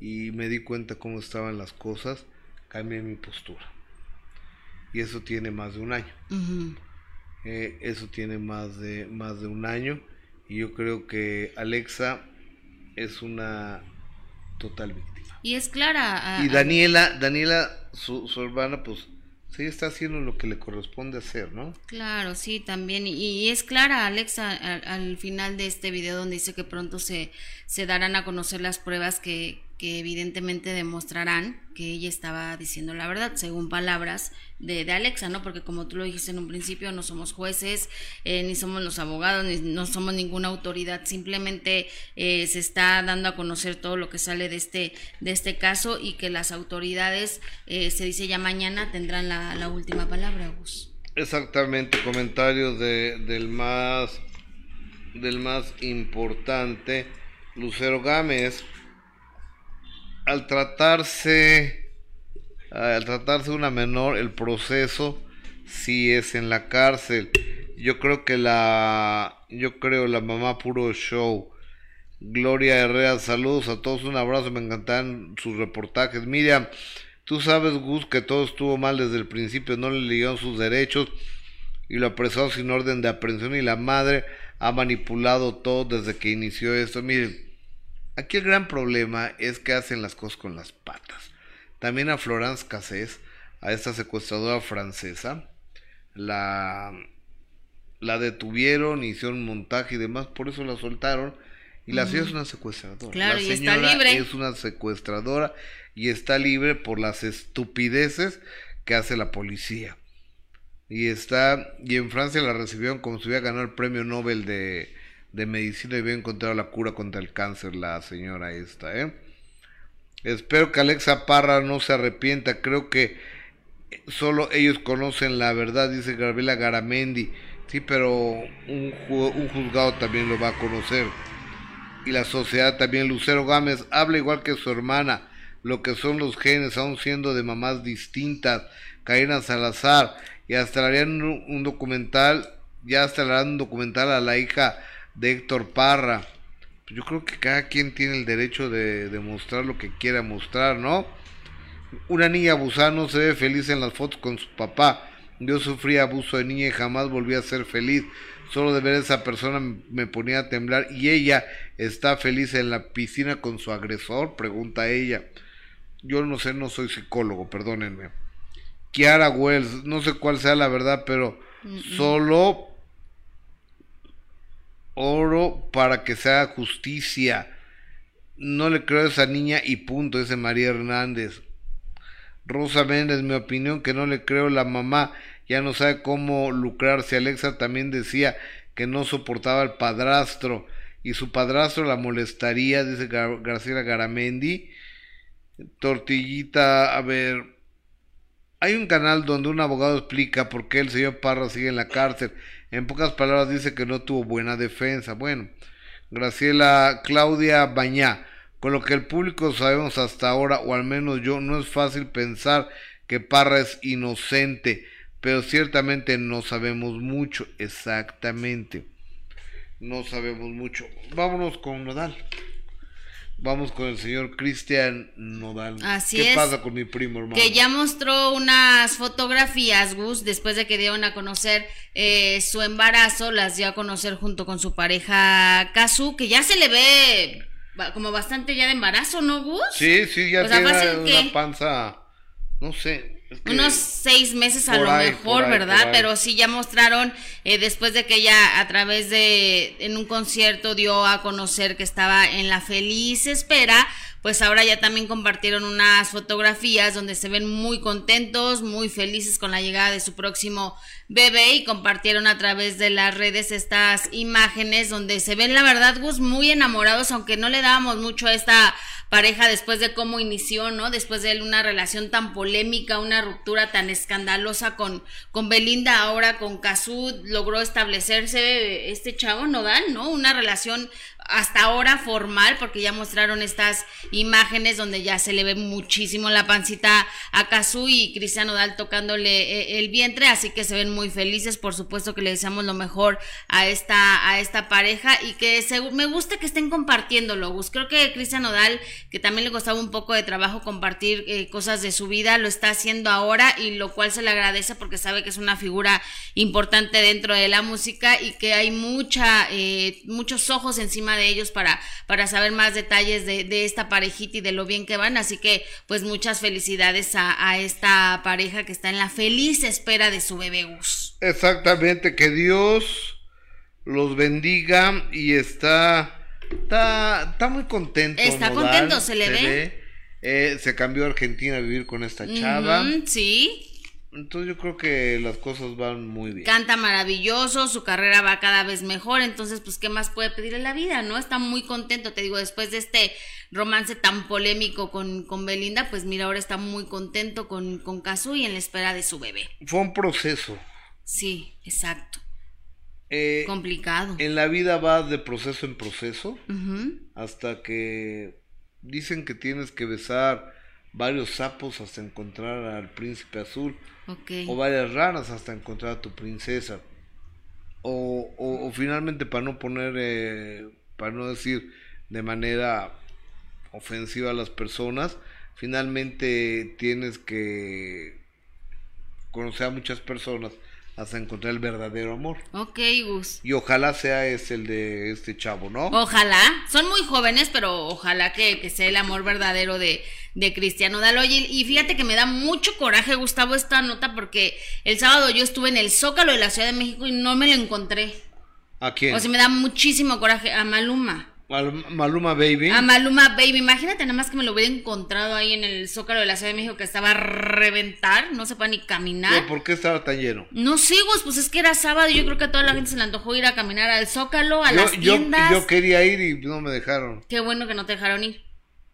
y me di cuenta cómo estaban las cosas, cambié mi postura. Y eso tiene más de un año. Eh, eso tiene más de, más de un año. Y yo creo que Alexa es una total víctima. Y es clara. a- Y Daniela, Daniela, su, su hermana, pues sí está haciendo lo que le corresponde hacer, ¿no? Claro, sí, también. Y, es clara, Alexa, al, al final de este video donde dice que pronto se, se darán a conocer las pruebas que, que evidentemente demostrarán que ella estaba diciendo la verdad, según palabras de, de Alexa, ¿no? Porque como tú lo dijiste en un principio, no somos jueces, eh, ni somos los abogados, ni no somos ninguna autoridad, simplemente eh, se está dando a conocer todo lo que sale de este, de este caso y que las autoridades, eh, se dice ya mañana, tendrán la, la última palabra, Gus. Exactamente, comentarios de, del más del más importante, Lucero Gámez. Al tratarse al tratarse una menor, el proceso sí es en la cárcel. Yo creo que la yo creo la mamá puro show. Gloria Herrera, saludos a todos, un abrazo, me encantan sus reportajes. Miriam, tú sabes, Gus, que todo estuvo mal desde el principio, no le leyeron sus derechos y lo apresó sin orden de aprehensión y la madre ha manipulado todo desde que inició esto. Miren, aquí el gran problema es que hacen las cosas con las patas. También a Florence Cassés, a esta secuestradora francesa, la, la detuvieron, hicieron un montaje y demás, por eso la soltaron. Y la señora es una secuestradora. Claro, la y está señora libre. es una secuestradora y está libre por las estupideces que hace la policía. Y está, y en Francia la recibieron como si hubiera ganado el premio Nobel de, de medicina y hubiera encontrado la cura contra el cáncer la señora esta, ¿eh? Espero que Alexa Parra no se arrepienta, creo que solo ellos conocen la verdad, dice Gabriela Garamendi. Sí, pero un, un juzgado también lo va a conocer. Y la sociedad también. Lucero Gámez habla igual que su hermana. Lo que son los genes, aún siendo de mamás distintas. Karina Salazar. Y hasta le harían un, un documental. Ya hasta le harán un documental a la hija de Héctor Parra. Yo creo que cada quien tiene el derecho de, de mostrar lo que quiera mostrar, ¿no? Una niña abusada no se ve feliz en las fotos con su papá. Yo sufrí abuso de niña y jamás volví a ser feliz. Solo de ver a esa persona me ponía a temblar. ¿Y ella está feliz en la piscina con su agresor? Pregunta ella. Yo no sé, no soy psicólogo, perdónenme. Kiara Wells, no sé cuál sea la verdad, pero solo oro para que se haga justicia. No le creo a esa niña y punto, dice María Hernández. Rosa Méndez, mi opinión que no le creo la mamá, ya no sabe cómo lucrarse. Alexa también decía que no soportaba al padrastro y su padrastro la molestaría, dice Gar- Graciela Garamendi. Tortillita, a ver, hay un canal donde un abogado explica por qué el señor Parra sigue en la cárcel. En pocas palabras dice que no tuvo buena defensa. Bueno, Graciela Claudia Bañá, con lo que el público sabemos hasta ahora, o al menos yo, no es fácil pensar que Parra es inocente, pero ciertamente no sabemos mucho, exactamente. No sabemos mucho. Vámonos con Nodal. Vamos con el señor Cristian Nodal. Así ¿Qué es. pasa con mi primo, hermano? Que ya mostró unas fotografías, Gus, después de que dieron a conocer eh, su embarazo, las dio a conocer junto con su pareja Kazu, que ya se le ve como bastante ya de embarazo, ¿no, Gus? Sí, sí, ya O sea, tiene una que- panza, no sé. Es que- Unos seis meses a lo ahí, mejor, ahí, ¿verdad? Pero sí ya mostraron, eh, después de que ella a través de, en un concierto dio a conocer que estaba en la feliz espera, pues ahora ya también compartieron unas fotografías donde se ven muy contentos, muy felices con la llegada de su próximo bebé y compartieron a través de las redes estas imágenes donde se ven la verdad Gus muy enamorados aunque no le dábamos mucho a esta pareja después de cómo inició, ¿no? Después de una relación tan polémica, una ruptura tan escandalosa con, con Belinda, ahora con Cazú logró establecerse este chavo Nodal, ¿no? Una relación hasta ahora formal, porque ya mostraron estas imágenes donde ya se le ve muchísimo la pancita a Cazú y Cristian Nodal tocándole eh, el vientre, así que se ven muy felices, por supuesto que le deseamos lo mejor a esta, a esta pareja y que segu- me gusta que estén compartiéndolo, Gus. Creo que Cristian Nodal, que también le costaba un poco de trabajo compartir eh, cosas de su vida, lo está haciendo ahora y lo cual se le agradece porque sabe que es una figura importante dentro de la música y que hay mucha, eh, muchos ojos encima de ellos para, para saber más detalles de, de esta parejita y de lo bien que van. Así que, pues muchas felicidades a, a esta pareja que está en la feliz espera de su bebé Gus. Exactamente, que Dios los bendiga y está, está, está muy contento. Está Nodal, contento, se le ve. Eh, se cambió a Argentina a vivir con esta chava. Sí. Entonces yo creo que las cosas van muy bien. Canta maravilloso, su carrera va cada vez mejor, entonces pues qué más puede pedirle la vida, ¿no? Está muy contento, te digo, después de este romance tan polémico con, con Belinda, pues mira, ahora está muy contento con, con Kazu y en la espera de su bebé. Fue un proceso. Sí, exacto. Eh, Complicado. En la vida va de proceso en proceso Ujú. hasta que dicen que tienes que besar varios sapos hasta encontrar al príncipe azul. O varias ranas hasta encontrar a tu princesa. O, o- o finalmente para no poner eh, para no decir de manera ofensiva a las personas finalmente tienes que conocer a muchas personas hasta encontrar el verdadero amor Ok, Gus. y ojalá sea ese el de este chavo, ¿no? Ojalá, son muy jóvenes, pero ojalá que, que sea el amor verdadero de, de Cristiano Dal. Oye, y fíjate que me da mucho coraje, Gustavo, esta nota, porque el sábado yo estuve en el Zócalo de la Ciudad de México y no me lo encontré. ¿A quién? O sea, me da muchísimo coraje a Maluma. Mal- Maluma Baby. A Maluma Baby, imagínate nada más que me lo hubiera encontrado ahí en el Zócalo de la Ciudad de México que estaba a reventar, no se puede ni caminar. ¿Pero ¿Por qué estaba tan lleno? No sé, Gus, pues es que era sábado y yo creo que a toda la gente se le antojó ir a caminar al Zócalo, a yo, las yo- tiendas. yo quería ir y no me dejaron. Qué bueno que no te dejaron ir.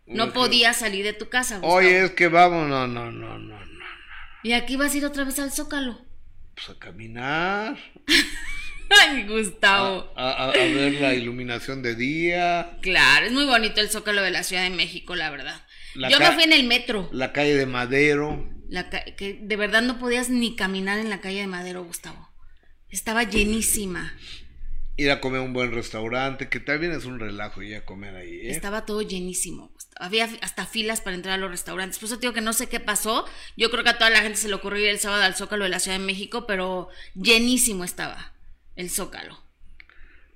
No Ujú. podías salir de tu casa, Gustavo. Oye, es que vamos, no, no, no, no, no. ¿Y aquí vas a ir otra vez al Zócalo? Pues a caminar, (laughs) Ay, Gustavo. a, a- a ver la iluminación de día, Claro, es muy bonito el Zócalo de la Ciudad de México, la verdad. La Yo me fui en el metro. la calle de Madero. La ca- que de verdad no podías ni caminar en la calle de Madero, Gustavo. Estaba llenísima. Ir a comer a un buen restaurante, que también es un relajo ir a comer ahí, ¿eh? Estaba todo llenísimo. Gustavo. Había hasta filas para entrar a los restaurantes. Por eso digo que no sé qué pasó. Yo creo que a toda la gente se le ocurrió ir el sábado al Zócalo de la Ciudad de México, pero llenísimo estaba el Zócalo.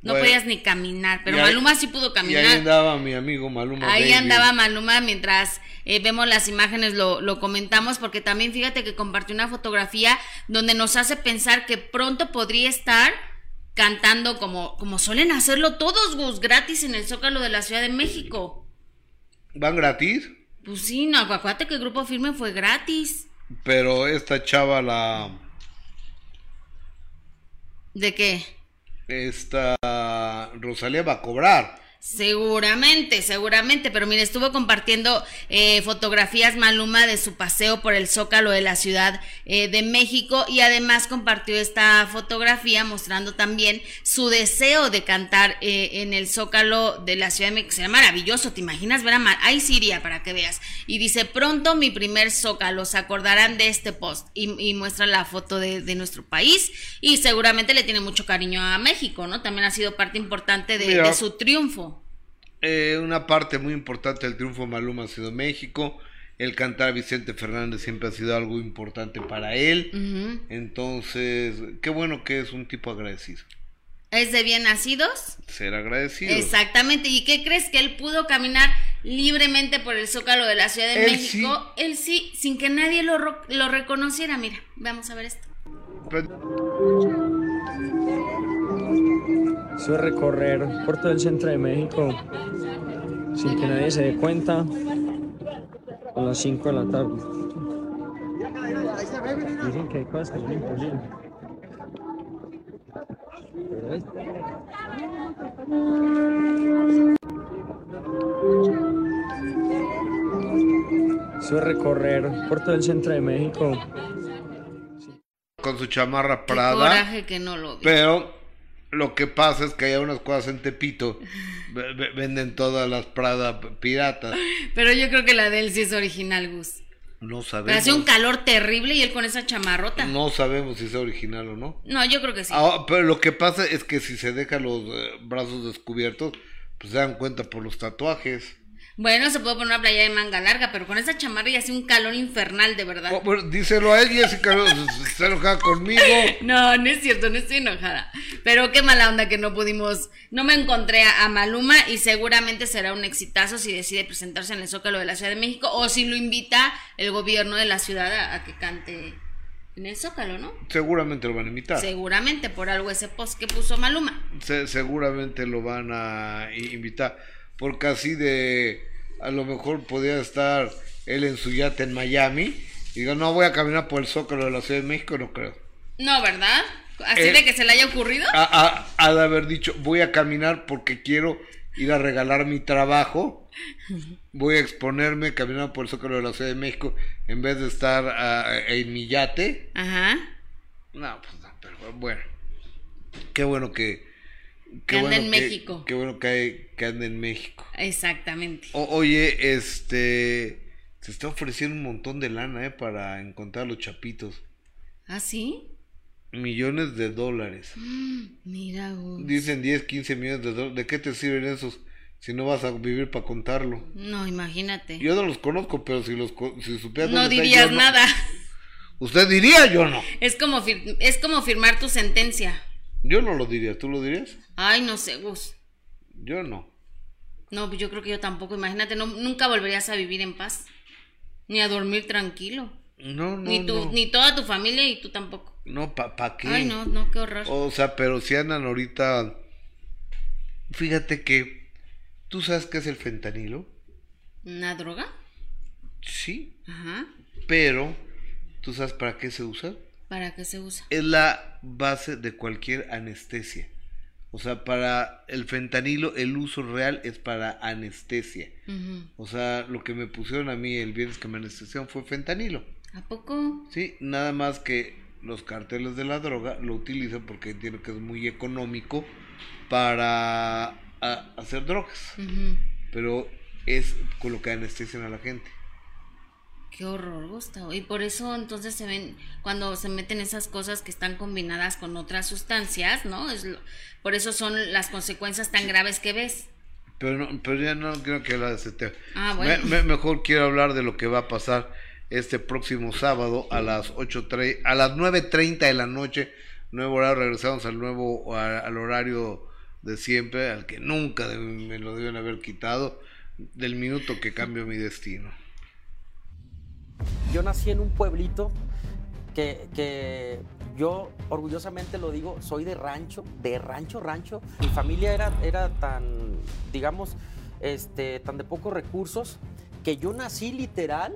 No Bueno. podías ni caminar, pero Y ahí- Maluma sí pudo Y caminar. ahí andaba mi amigo Maluma Ahí Baby. andaba Maluma mientras eh, vemos las imágenes, lo, lo comentamos, porque también fíjate que compartió una fotografía donde nos hace pensar que pronto podría estar cantando como, como suelen hacerlo todos, Gus, gratis en el Zócalo de la Ciudad de México. ¿Van gratis? Pues sí, no, acuérdate que el grupo firme fue gratis. Pero esta chava, la... ¿De qué? Esta... Rosalía va a cobrar. Seguramente, seguramente, pero mire, estuvo compartiendo eh, fotografías Maluma de su paseo por el Zócalo de la Ciudad eh, de México y además compartió esta fotografía mostrando también su deseo de cantar eh, en el Zócalo de la Ciudad de México. Será maravilloso, ¿te imaginas ver a Mal? Ahí sí iría para que veas. Y dice, pronto mi primer Zócalo, se acordarán de este post y, y muestra la foto de, de nuestro país y seguramente le tiene mucho cariño a México, ¿no? También ha sido parte importante de su triunfo. Eh, una parte muy importante del triunfo de Maluma ha sido México. El cantar a Vicente Fernández siempre ha sido algo importante para él. Entonces, qué bueno que es un tipo agradecido. ¿Es de bien nacidos? Ser agradecido. Exactamente. ¿Y qué crees que él pudo caminar libremente por el zócalo de la Ciudad de Él México? Él sí, sin que nadie lo, lo reconociera. Mira, vamos a ver esto. Eso es recorrer por todo el centro de México sin que nadie se dé cuenta a las 5 de la tarde. Dicen que hay cosas que son imposibles. Pero es- Eso es recorrer por todo el centro de México Con su chamarra Qué Prada. coraje que no lo vi. Pero lo que pasa es que hay unas cosas en Tepito. ve- ve- Venden todas las Prada piratas. Pero yo creo que la de él sí es original, Gus. No Pero sabemos. hace un calor terrible y él con esa chamarrota. No, No sabemos si es original o no. yo creo que sí. Ah, pero lo que pasa es que si se deja los eh, brazos descubiertos, pues se dan cuenta por los tatuajes. Bueno, se puede poner una playa de manga larga, pero con esa chamarra y hace un calor infernal, de verdad. Oh, bueno, díselo a él, Jessica, está enojada conmigo. (laughs) No, no es cierto, no estoy enojada. Pero qué mala onda que no pudimos, no me encontré a, Maluma y seguramente será un exitazo si decide presentarse en el Zócalo de la Ciudad de México o si lo invita el gobierno de la ciudad a, a que cante en el Zócalo, ¿no? Seguramente lo van a imitar. Seguramente por algo ese post que puso Maluma. Se- seguramente lo van a invitar. Porque así de. A lo mejor podría estar él en su yate en Miami. Y digo, no voy a caminar por el zócalo de la Ciudad de México, no creo. No, ¿verdad? Así Eh, de que se le haya ocurrido. Ha de haber dicho, voy a caminar porque quiero ir a regalar mi trabajo. Voy a exponerme caminando por el zócalo de la Ciudad de México en vez de estar ah, en mi yate. Ajá. No, pues no, pero bueno. Qué bueno que. Que anda bueno en México. Qué bueno que, hay, que anda en México. Exactamente. O- oye, este. Se está ofreciendo un montón de lana, ¿eh? Para encontrar los chapitos. ¿Ah, sí? Millones de dólares. Mm, Mira, Gus. Dicen 10, 15 millones de dólares. ¿De qué te sirven esos si no vas a vivir para contarlo? No, imagínate. Yo no los conozco, pero si los si supieras no dónde dirías yo no. nada. Usted diría, yo no. Es como, es como firmar tu sentencia. Yo no lo diría. ¿Tú lo dirías? Ay, no sé, Gus. Yo no. No, pues yo creo que yo tampoco. Imagínate, no, nunca volverías a vivir en paz. Ni a dormir tranquilo. No, no. ni, no. ni toda tu familia y tú tampoco. No, ¿pa, pa qué? Ay, no, no, qué horror. O sea, pero si andan ahorita. Fíjate que. ¿Tú sabes qué es el fentanilo? ¿Una droga? Sí. Ajá. Pero. ¿Tú sabes para qué se usa? ¿Para qué se usa? Es la base de cualquier anestesia. O sea, para el fentanilo, el uso real es para anestesia. O sea, lo que me pusieron a mí el viernes que me anestesiaron fue fentanilo. ¿A poco? Sí, nada más que los carteles de la droga lo utilizan porque entiendo que es muy económico para hacer drogas. Pero es con lo que anestesian a la gente. Qué horror, Gustavo. Y por eso entonces se ven, cuando se meten esas cosas que están combinadas con otras sustancias, ¿no? Es lo- por eso son las consecuencias tan graves que ves. Pero, no, pero ya no quiero que hablar de ese tema. Ah, bueno. Me- me- mejor quiero hablar de lo que va a pasar este próximo sábado a las 8.30, a las 9.30 de la noche. Nuevo horario, regresamos al nuevo, a- al horario de siempre, al que nunca de- me lo deben haber quitado, del minuto que cambio mi destino. Yo nací en un pueblito que, que yo orgullosamente lo digo, soy de rancho, de rancho, rancho. Mi familia era, era tan, digamos, este, tan de pocos recursos que yo nací literal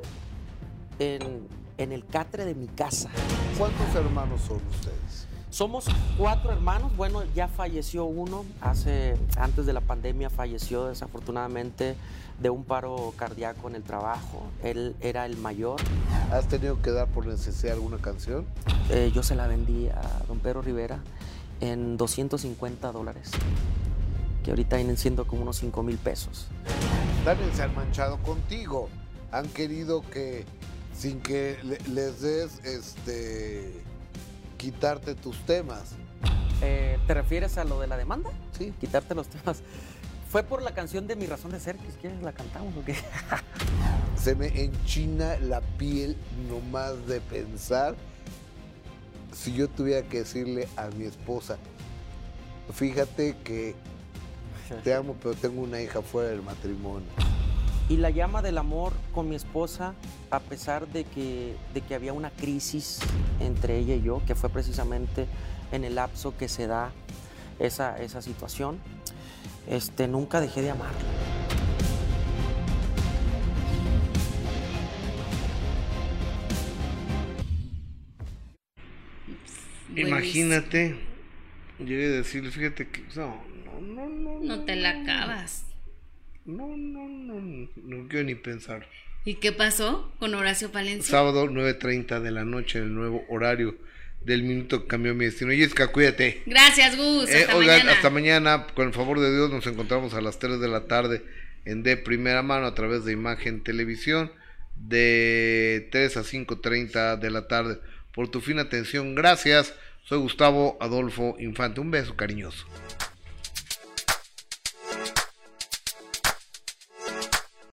en, en el catre de mi casa. ¿Cuántos hermanos son ustedes? Somos cuatro hermanos. Bueno, ya falleció uno. Hace, antes de la pandemia falleció desafortunadamente de un paro cardíaco en el trabajo. Él era el mayor. ¿Has tenido que dar por necesidad alguna canción? Eh, yo se la vendí a don Pedro Rivera en 250 dólares. Que ahorita vienen siendo como unos 5 mil pesos. También se han manchado contigo. Han querido que, sin que le- les des, este, quitarte tus temas. Eh, ¿Te refieres a lo de la demanda? Sí. Quitarte los temas. Fue por la canción de Mi Razón de Ser, que si quieres la cantamos o qué. (laughs) Se me enchina la piel nomás de pensar si yo tuviera que decirle a mi esposa, fíjate que te amo, pero tengo una hija fuera del matrimonio. Y la llama del amor con mi esposa, a pesar de que, de que había una crisis entre ella y yo, que fue precisamente en el lapso que se da esa, esa situación, este, nunca dejé de amarla. Imagínate, llegué a decirle, fíjate que no, no, no, no. No te la acabas. No, no, no, no, no quiero ni pensar. ¿Y qué pasó con Horacio Palencia? Sábado 9.30 de la noche, el nuevo horario del minuto que cambió mi destino. Jessica, cuídate. Gracias, Gus. Eh, Hasta oigan, mañana. hasta mañana, con el favor de Dios, nos encontramos a las 3 de la tarde en De Primera Mano a través de Imagen Televisión, de 3 a 5.30 de la tarde. Por tu fina atención, gracias. Soy Gustavo Adolfo Infante. Un beso cariñoso.